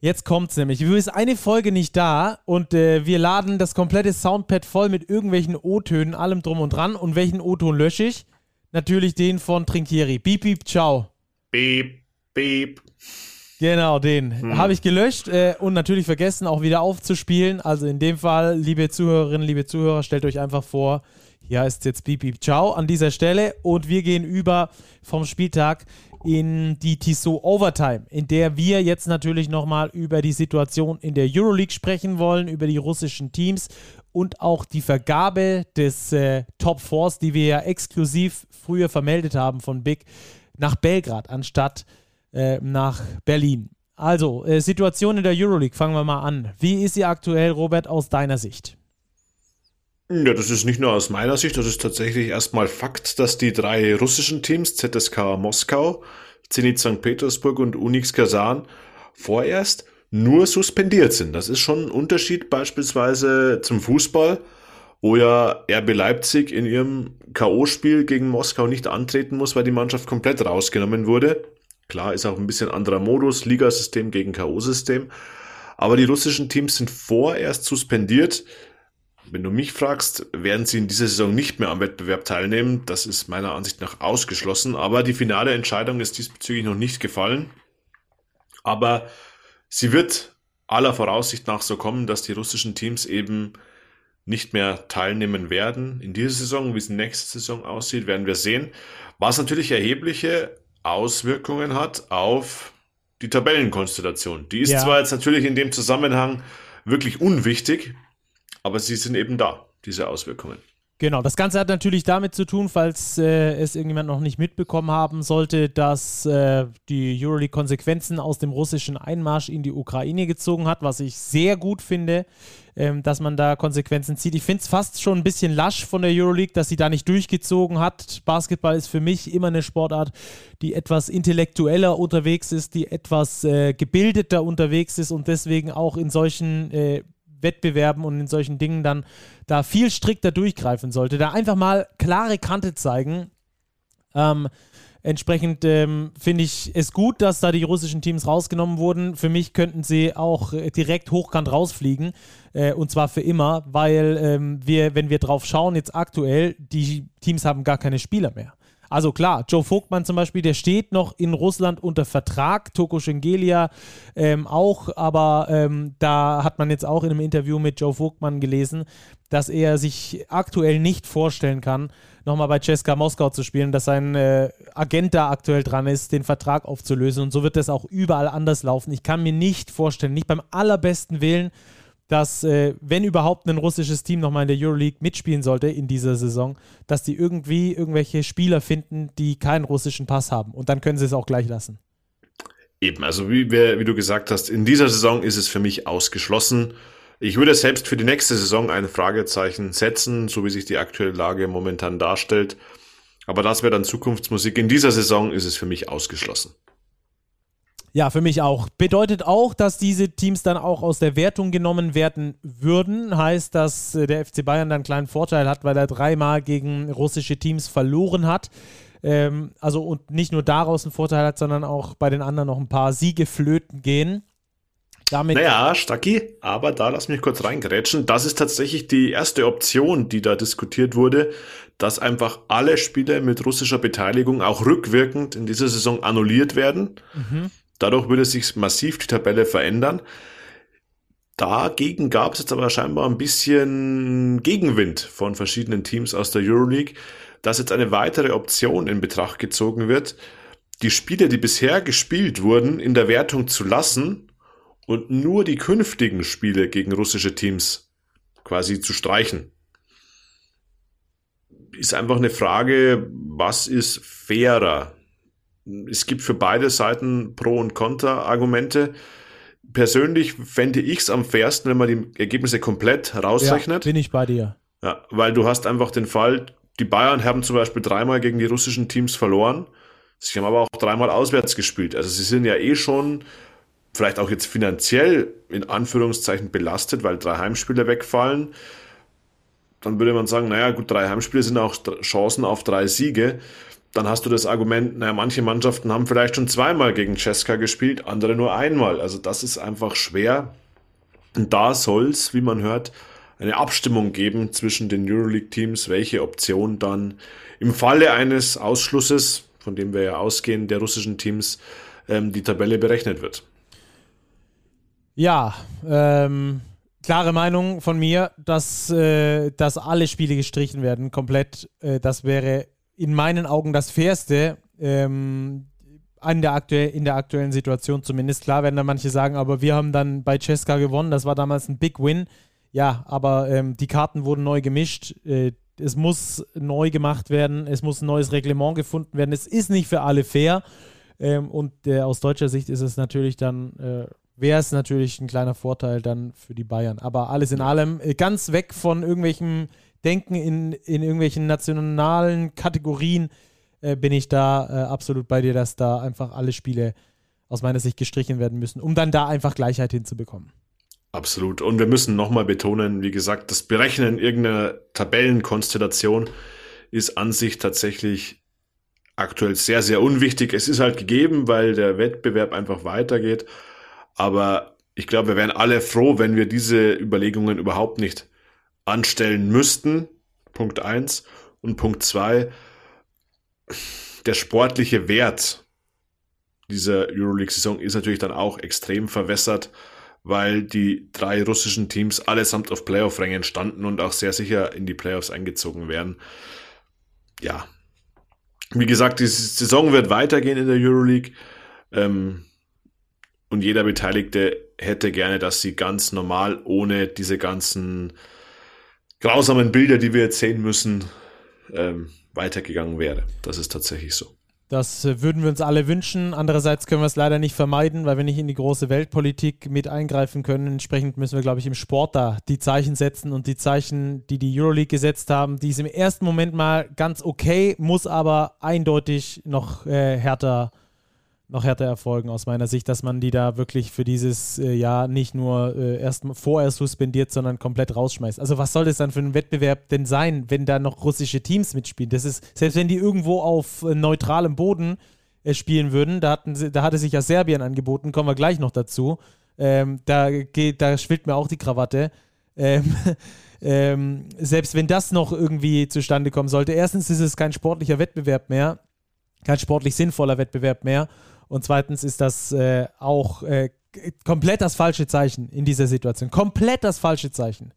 Jetzt kommt's nämlich. Wir ist eine Folge nicht da und äh, wir laden das komplette Soundpad voll mit irgendwelchen O-Tönen, allem drum und dran. Und welchen O-Ton lösche ich? Natürlich den von Trinkieri. Beep, beep, ciao. Beep, beep. Genau, den hm. habe ich gelöscht äh, und natürlich vergessen, auch wieder aufzuspielen. Also in dem Fall, liebe Zuhörerinnen, liebe Zuhörer, stellt euch einfach vor, Hier heißt jetzt Beep Beep Ciao an dieser Stelle und wir gehen über vom Spieltag in die Tissot Overtime, in der wir jetzt natürlich nochmal über die Situation in der Euroleague sprechen wollen, über die russischen Teams und auch die Vergabe des äh, Top Fours, die wir ja exklusiv früher vermeldet haben von Big, nach Belgrad anstatt äh, nach Berlin. Also, äh, Situation in der Euroleague, fangen wir mal an. Wie ist sie aktuell, Robert, aus deiner Sicht? Ja, das ist nicht nur aus meiner Sicht, das ist tatsächlich erstmal Fakt, dass die drei russischen Teams, ZSK Moskau, Zenit St. Petersburg und Unix Kazan, vorerst nur suspendiert sind. Das ist schon ein Unterschied beispielsweise zum Fußball, wo ja RB Leipzig in ihrem K.O.-Spiel gegen Moskau nicht antreten muss, weil die Mannschaft komplett rausgenommen wurde. Klar, ist auch ein bisschen anderer Modus, Ligasystem gegen K.O.-System. Aber die russischen Teams sind vorerst suspendiert. Wenn du mich fragst, werden sie in dieser Saison nicht mehr am Wettbewerb teilnehmen. Das ist meiner Ansicht nach ausgeschlossen. Aber die finale Entscheidung ist diesbezüglich noch nicht gefallen. Aber sie wird aller Voraussicht nach so kommen, dass die russischen Teams eben nicht mehr teilnehmen werden. In dieser Saison, wie es nächste Saison aussieht, werden wir sehen. Was natürlich erhebliche Auswirkungen hat auf die Tabellenkonstellation. Die ist ja. zwar jetzt natürlich in dem Zusammenhang wirklich unwichtig, aber sie sind eben da, diese Auswirkungen. Genau, das Ganze hat natürlich damit zu tun, falls äh, es irgendjemand noch nicht mitbekommen haben sollte, dass äh, die Euroleague Konsequenzen aus dem russischen Einmarsch in die Ukraine gezogen hat, was ich sehr gut finde, ähm, dass man da Konsequenzen zieht. Ich finde es fast schon ein bisschen lasch von der Euroleague, dass sie da nicht durchgezogen hat. Basketball ist für mich immer eine Sportart, die etwas intellektueller unterwegs ist, die etwas äh, gebildeter unterwegs ist und deswegen auch in solchen äh, Wettbewerben und in solchen Dingen dann da viel strikter durchgreifen sollte. Da einfach mal klare Kante zeigen. Ähm, entsprechend ähm, finde ich es gut, dass da die russischen Teams rausgenommen wurden. Für mich könnten sie auch äh, direkt hochkant rausfliegen. Äh, und zwar für immer, weil ähm, wir, wenn wir drauf schauen, jetzt aktuell, die Teams haben gar keine Spieler mehr. Also klar, Joe Vogtmann zum Beispiel, der steht noch in Russland unter Vertrag, Toko Schengelia ähm, auch, aber ähm, da hat man jetzt auch in einem Interview mit Joe Vogtmann gelesen, dass er sich aktuell nicht vorstellen kann, nochmal bei Ceska Moskau zu spielen, dass sein äh, Agent da aktuell dran ist, den Vertrag aufzulösen und so wird das auch überall anders laufen. Ich kann mir nicht vorstellen, nicht beim allerbesten Willen, dass, äh, wenn überhaupt ein russisches Team nochmal in der Euroleague mitspielen sollte in dieser Saison, dass die irgendwie irgendwelche Spieler finden, die keinen russischen Pass haben. Und dann können sie es auch gleich lassen. Eben, also wie, wie du gesagt hast, in dieser Saison ist es für mich ausgeschlossen. Ich würde selbst für die nächste Saison ein Fragezeichen setzen, so wie sich die aktuelle Lage momentan darstellt. Aber das wäre dann Zukunftsmusik. In dieser Saison ist es für mich ausgeschlossen. Ja, für mich auch. Bedeutet auch, dass diese Teams dann auch aus der Wertung genommen werden würden. Heißt, dass äh, der FC Bayern dann einen kleinen Vorteil hat, weil er dreimal gegen russische Teams verloren hat. Ähm, also und nicht nur daraus einen Vorteil hat, sondern auch bei den anderen noch ein paar Siege flöten gehen. Damit naja, Stacki, aber da lass mich kurz reingrätschen. Das ist tatsächlich die erste Option, die da diskutiert wurde, dass einfach alle Spiele mit russischer Beteiligung auch rückwirkend in dieser Saison annulliert werden. Mhm. Dadurch würde sich massiv die Tabelle verändern. Dagegen gab es jetzt aber scheinbar ein bisschen Gegenwind von verschiedenen Teams aus der Euroleague, dass jetzt eine weitere Option in Betracht gezogen wird, die Spiele, die bisher gespielt wurden, in der Wertung zu lassen und nur die künftigen Spiele gegen russische Teams quasi zu streichen. Ist einfach eine Frage, was ist fairer? Es gibt für beide Seiten Pro- und Kontra-Argumente. Persönlich fände ich es am fairsten, wenn man die Ergebnisse komplett rausrechnet. Ja, bin ich bei dir. Ja, weil du hast einfach den Fall, die Bayern haben zum Beispiel dreimal gegen die russischen Teams verloren. Sie haben aber auch dreimal auswärts gespielt. Also sie sind ja eh schon vielleicht auch jetzt finanziell in Anführungszeichen belastet, weil drei Heimspiele wegfallen. Dann würde man sagen, naja, gut, drei Heimspiele sind auch Chancen auf drei Siege dann hast du das Argument, naja, manche Mannschaften haben vielleicht schon zweimal gegen Cesca gespielt, andere nur einmal. Also das ist einfach schwer. Und da soll es, wie man hört, eine Abstimmung geben zwischen den Euroleague-Teams, welche Option dann im Falle eines Ausschlusses, von dem wir ja ausgehen, der russischen Teams, ähm, die Tabelle berechnet wird. Ja, ähm, klare Meinung von mir, dass, äh, dass alle Spiele gestrichen werden, komplett. Äh, das wäre in meinen Augen das Fairste. Ähm, an der aktuell, in der aktuellen Situation zumindest. Klar werden da manche sagen, aber wir haben dann bei Cesca gewonnen. Das war damals ein Big Win. Ja, aber ähm, die Karten wurden neu gemischt. Äh, es muss neu gemacht werden. Es muss ein neues Reglement gefunden werden. Es ist nicht für alle fair. Ähm, und äh, aus deutscher Sicht ist es natürlich dann, äh, wäre es natürlich ein kleiner Vorteil dann für die Bayern. Aber alles in allem äh, ganz weg von irgendwelchen Denken in, in irgendwelchen nationalen Kategorien äh, bin ich da äh, absolut bei dir, dass da einfach alle Spiele aus meiner Sicht gestrichen werden müssen, um dann da einfach Gleichheit hinzubekommen. Absolut. Und wir müssen nochmal betonen, wie gesagt, das Berechnen irgendeiner Tabellenkonstellation ist an sich tatsächlich aktuell sehr, sehr unwichtig. Es ist halt gegeben, weil der Wettbewerb einfach weitergeht. Aber ich glaube, wir wären alle froh, wenn wir diese Überlegungen überhaupt nicht anstellen müssten. Punkt eins Und Punkt zwei der sportliche Wert dieser Euroleague-Saison ist natürlich dann auch extrem verwässert, weil die drei russischen Teams allesamt auf Playoff-Rängen standen und auch sehr sicher in die Playoffs eingezogen werden. Ja, wie gesagt, die Saison wird weitergehen in der Euroleague ähm, und jeder Beteiligte hätte gerne, dass sie ganz normal ohne diese ganzen grausamen Bilder, die wir jetzt sehen müssen, ähm, weitergegangen wäre. Das ist tatsächlich so. Das äh, würden wir uns alle wünschen. Andererseits können wir es leider nicht vermeiden, weil wir nicht in die große Weltpolitik mit eingreifen können. Entsprechend müssen wir, glaube ich, im Sport da die Zeichen setzen und die Zeichen, die die Euroleague gesetzt haben, die ist im ersten Moment mal ganz okay, muss aber eindeutig noch äh, härter noch härter erfolgen aus meiner Sicht, dass man die da wirklich für dieses äh, Jahr nicht nur äh, erst vorerst suspendiert, sondern komplett rausschmeißt. Also was soll das dann für ein Wettbewerb denn sein, wenn da noch russische Teams mitspielen? Das ist, selbst wenn die irgendwo auf äh, neutralem Boden äh, spielen würden, da, hatten sie, da hatte sich ja Serbien angeboten, kommen wir gleich noch dazu. Ähm, da, geht, da schwillt mir auch die Krawatte. Ähm, (laughs) ähm, selbst wenn das noch irgendwie zustande kommen sollte, erstens ist es kein sportlicher Wettbewerb mehr, kein sportlich sinnvoller Wettbewerb mehr. Und zweitens ist das äh, auch äh, komplett das falsche Zeichen in dieser Situation. Komplett das falsche Zeichen.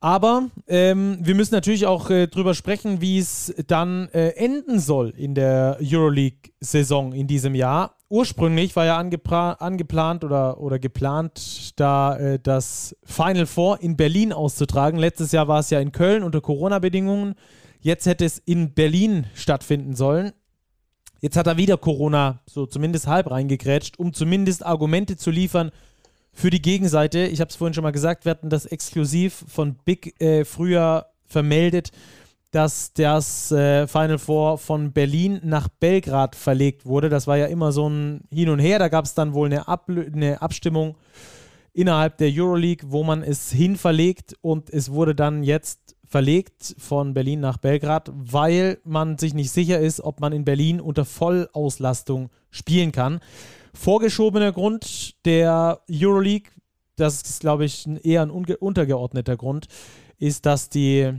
Aber ähm, wir müssen natürlich auch äh, drüber sprechen, wie es dann äh, enden soll in der Euroleague-Saison in diesem Jahr. Ursprünglich war ja angeplant oder, oder geplant, da äh, das Final Four in Berlin auszutragen. Letztes Jahr war es ja in Köln unter Corona-Bedingungen. Jetzt hätte es in Berlin stattfinden sollen. Jetzt hat er wieder Corona so zumindest halb reingegrätscht, um zumindest Argumente zu liefern für die Gegenseite. Ich habe es vorhin schon mal gesagt, wir hatten das exklusiv von Big äh, früher vermeldet, dass das äh, Final Four von Berlin nach Belgrad verlegt wurde. Das war ja immer so ein Hin und Her. Da gab es dann wohl eine, Ab eine Abstimmung innerhalb der Euroleague, wo man es hin verlegt und es wurde dann jetzt verlegt von Berlin nach Belgrad, weil man sich nicht sicher ist, ob man in Berlin unter Vollauslastung spielen kann. Vorgeschobener Grund der Euroleague, das ist, glaube ich, eher ein untergeordneter Grund, ist, dass die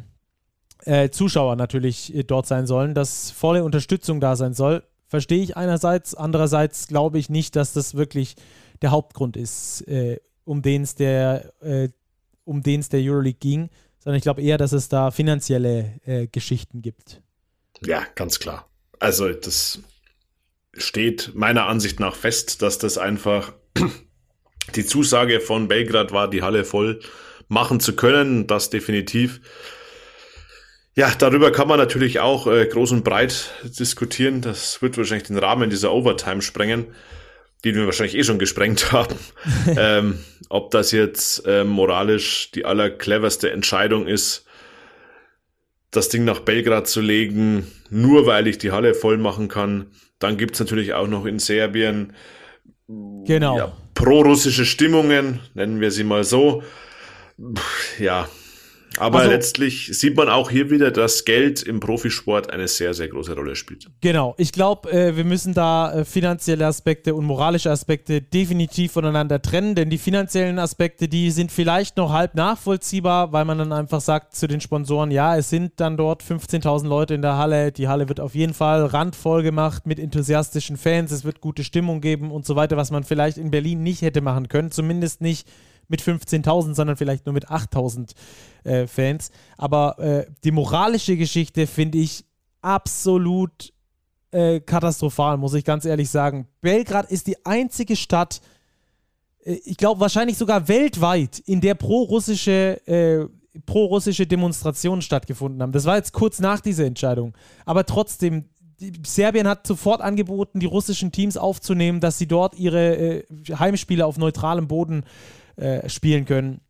äh, Zuschauer natürlich äh, dort sein sollen, dass volle Unterstützung da sein soll. Verstehe ich einerseits, andererseits glaube ich nicht, dass das wirklich der Hauptgrund ist, äh, um den es der, äh, um den es der Euroleague ging, sondern ich glaube eher, dass es da finanzielle äh, Geschichten gibt. Ja, ganz klar. Also das steht meiner Ansicht nach fest, dass das einfach (clears throat) die Zusage von Belgrad war, die Halle voll machen zu können. Das definitiv. Ja, darüber kann man natürlich auch äh, groß und breit diskutieren. Das wird wahrscheinlich den Rahmen dieser Overtime sprengen die wir wahrscheinlich eh schon gesprengt haben, (laughs) ähm, ob das jetzt äh, moralisch die allercleverste Entscheidung ist, das Ding nach Belgrad zu legen, nur weil ich die Halle voll machen kann. Dann gibt's natürlich auch noch in Serbien genau. ja, pro-russische Stimmungen, nennen wir sie mal so. Ja, aber also, letztlich sieht man auch hier wieder, dass Geld im Profisport eine sehr, sehr große Rolle spielt. Genau. Ich glaube, äh, wir müssen da äh, finanzielle Aspekte und moralische Aspekte definitiv voneinander trennen, denn die finanziellen Aspekte, die sind vielleicht noch halb nachvollziehbar, weil man dann einfach sagt zu den Sponsoren, ja, es sind dann dort 15.000 Leute in der Halle, die Halle wird auf jeden Fall randvoll gemacht mit enthusiastischen Fans, es wird gute Stimmung geben und so weiter, was man vielleicht in Berlin nicht hätte machen können, zumindest nicht mit 15.000, sondern vielleicht nur mit 8.000 äh, Fans. Aber äh, die moralische Geschichte finde ich absolut äh, katastrophal, muss ich ganz ehrlich sagen. Belgrad ist die einzige Stadt, äh, ich glaube wahrscheinlich sogar weltweit, in der pro-russische äh, pro-russische Demonstrationen stattgefunden haben. Das war jetzt kurz nach dieser Entscheidung. Aber trotzdem, Serbien hat sofort angeboten, die russischen Teams aufzunehmen, dass sie dort ihre äh, Heimspiele auf neutralem Boden äh, spielen können.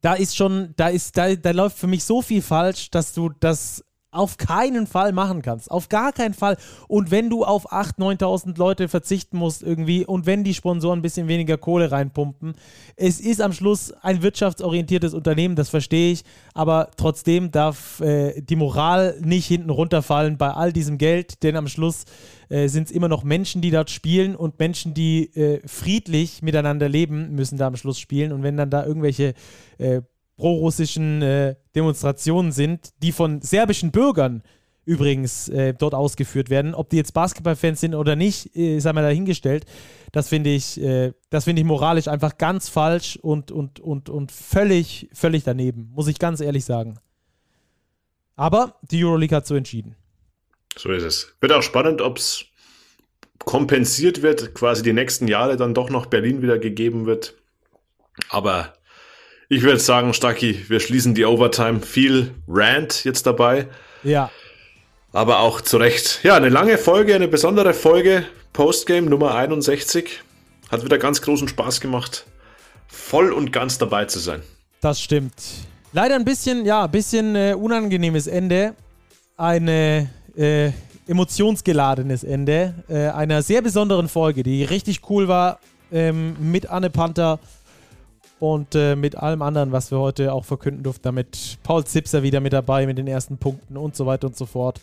Da ist schon, da ist, da, da läuft für mich so viel falsch, dass du das auf keinen Fall machen kannst. Auf gar keinen Fall. Und wenn du auf 8.000, 9.000 Leute verzichten musst irgendwie und wenn die Sponsoren ein bisschen weniger Kohle reinpumpen, es ist am Schluss ein wirtschaftsorientiertes Unternehmen, das verstehe ich, aber trotzdem darf äh, die Moral nicht hinten runterfallen bei all diesem Geld, denn am Schluss äh, sind es immer noch Menschen, die dort spielen und Menschen, die äh, friedlich miteinander leben, müssen da am Schluss spielen und wenn dann da irgendwelche äh, prorussischen äh, Demonstrationen sind, die von serbischen Bürgern übrigens äh, dort ausgeführt werden. Ob die jetzt Basketballfans sind oder nicht, äh, sei mal dahingestellt. Das finde ich, das finde ich moralisch einfach ganz falsch und, und, und, und völlig, völlig daneben, muss ich ganz ehrlich sagen. Aber die Euroleague hat so entschieden. So ist es. Wird auch spannend, ob es kompensiert wird, quasi die nächsten Jahre dann doch noch Berlin wieder gegeben wird. Aber ich würde sagen, Stacki, wir schließen die Overtime. Viel Rant jetzt dabei. Ja. Aber auch zu Recht. Ja, eine lange Folge, eine besondere Folge. Postgame Nummer 61. Hat wieder ganz großen Spaß gemacht, voll und ganz dabei zu sein. Das stimmt. Leider ein bisschen, ja, ein bisschen äh, unangenehmes Ende. Eine äh, emotionsgeladenes Ende äh, einer sehr besonderen Folge, die richtig cool war ähm, mit Anne Panther und äh, mit allem anderen, was wir heute auch verkünden durften, damit Paul Zipser wieder mit dabei mit den ersten Punkten und so weiter und so fort.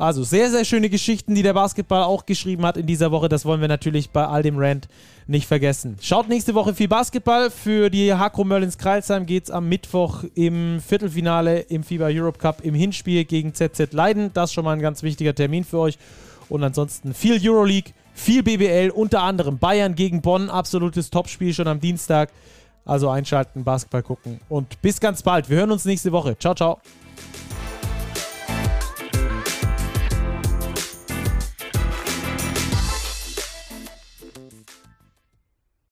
Also sehr, sehr schöne Geschichten, die der Basketball auch geschrieben hat in dieser Woche. Das wollen wir natürlich bei all dem Rant nicht vergessen. Schaut nächste Woche viel Basketball. Für die Hakro Merlins Kreilsheim geht es am Mittwoch im Viertelfinale im FIBA Europe Cup im Hinspiel gegen ZZ Leiden. Das ist schon mal ein ganz wichtiger Termin für euch. Und ansonsten viel Euroleague, viel BBL, unter anderem Bayern gegen Bonn. Absolutes Topspiel schon am Dienstag. Also einschalten, Basketball gucken und bis ganz bald. Wir hören uns nächste Woche. Ciao, ciao.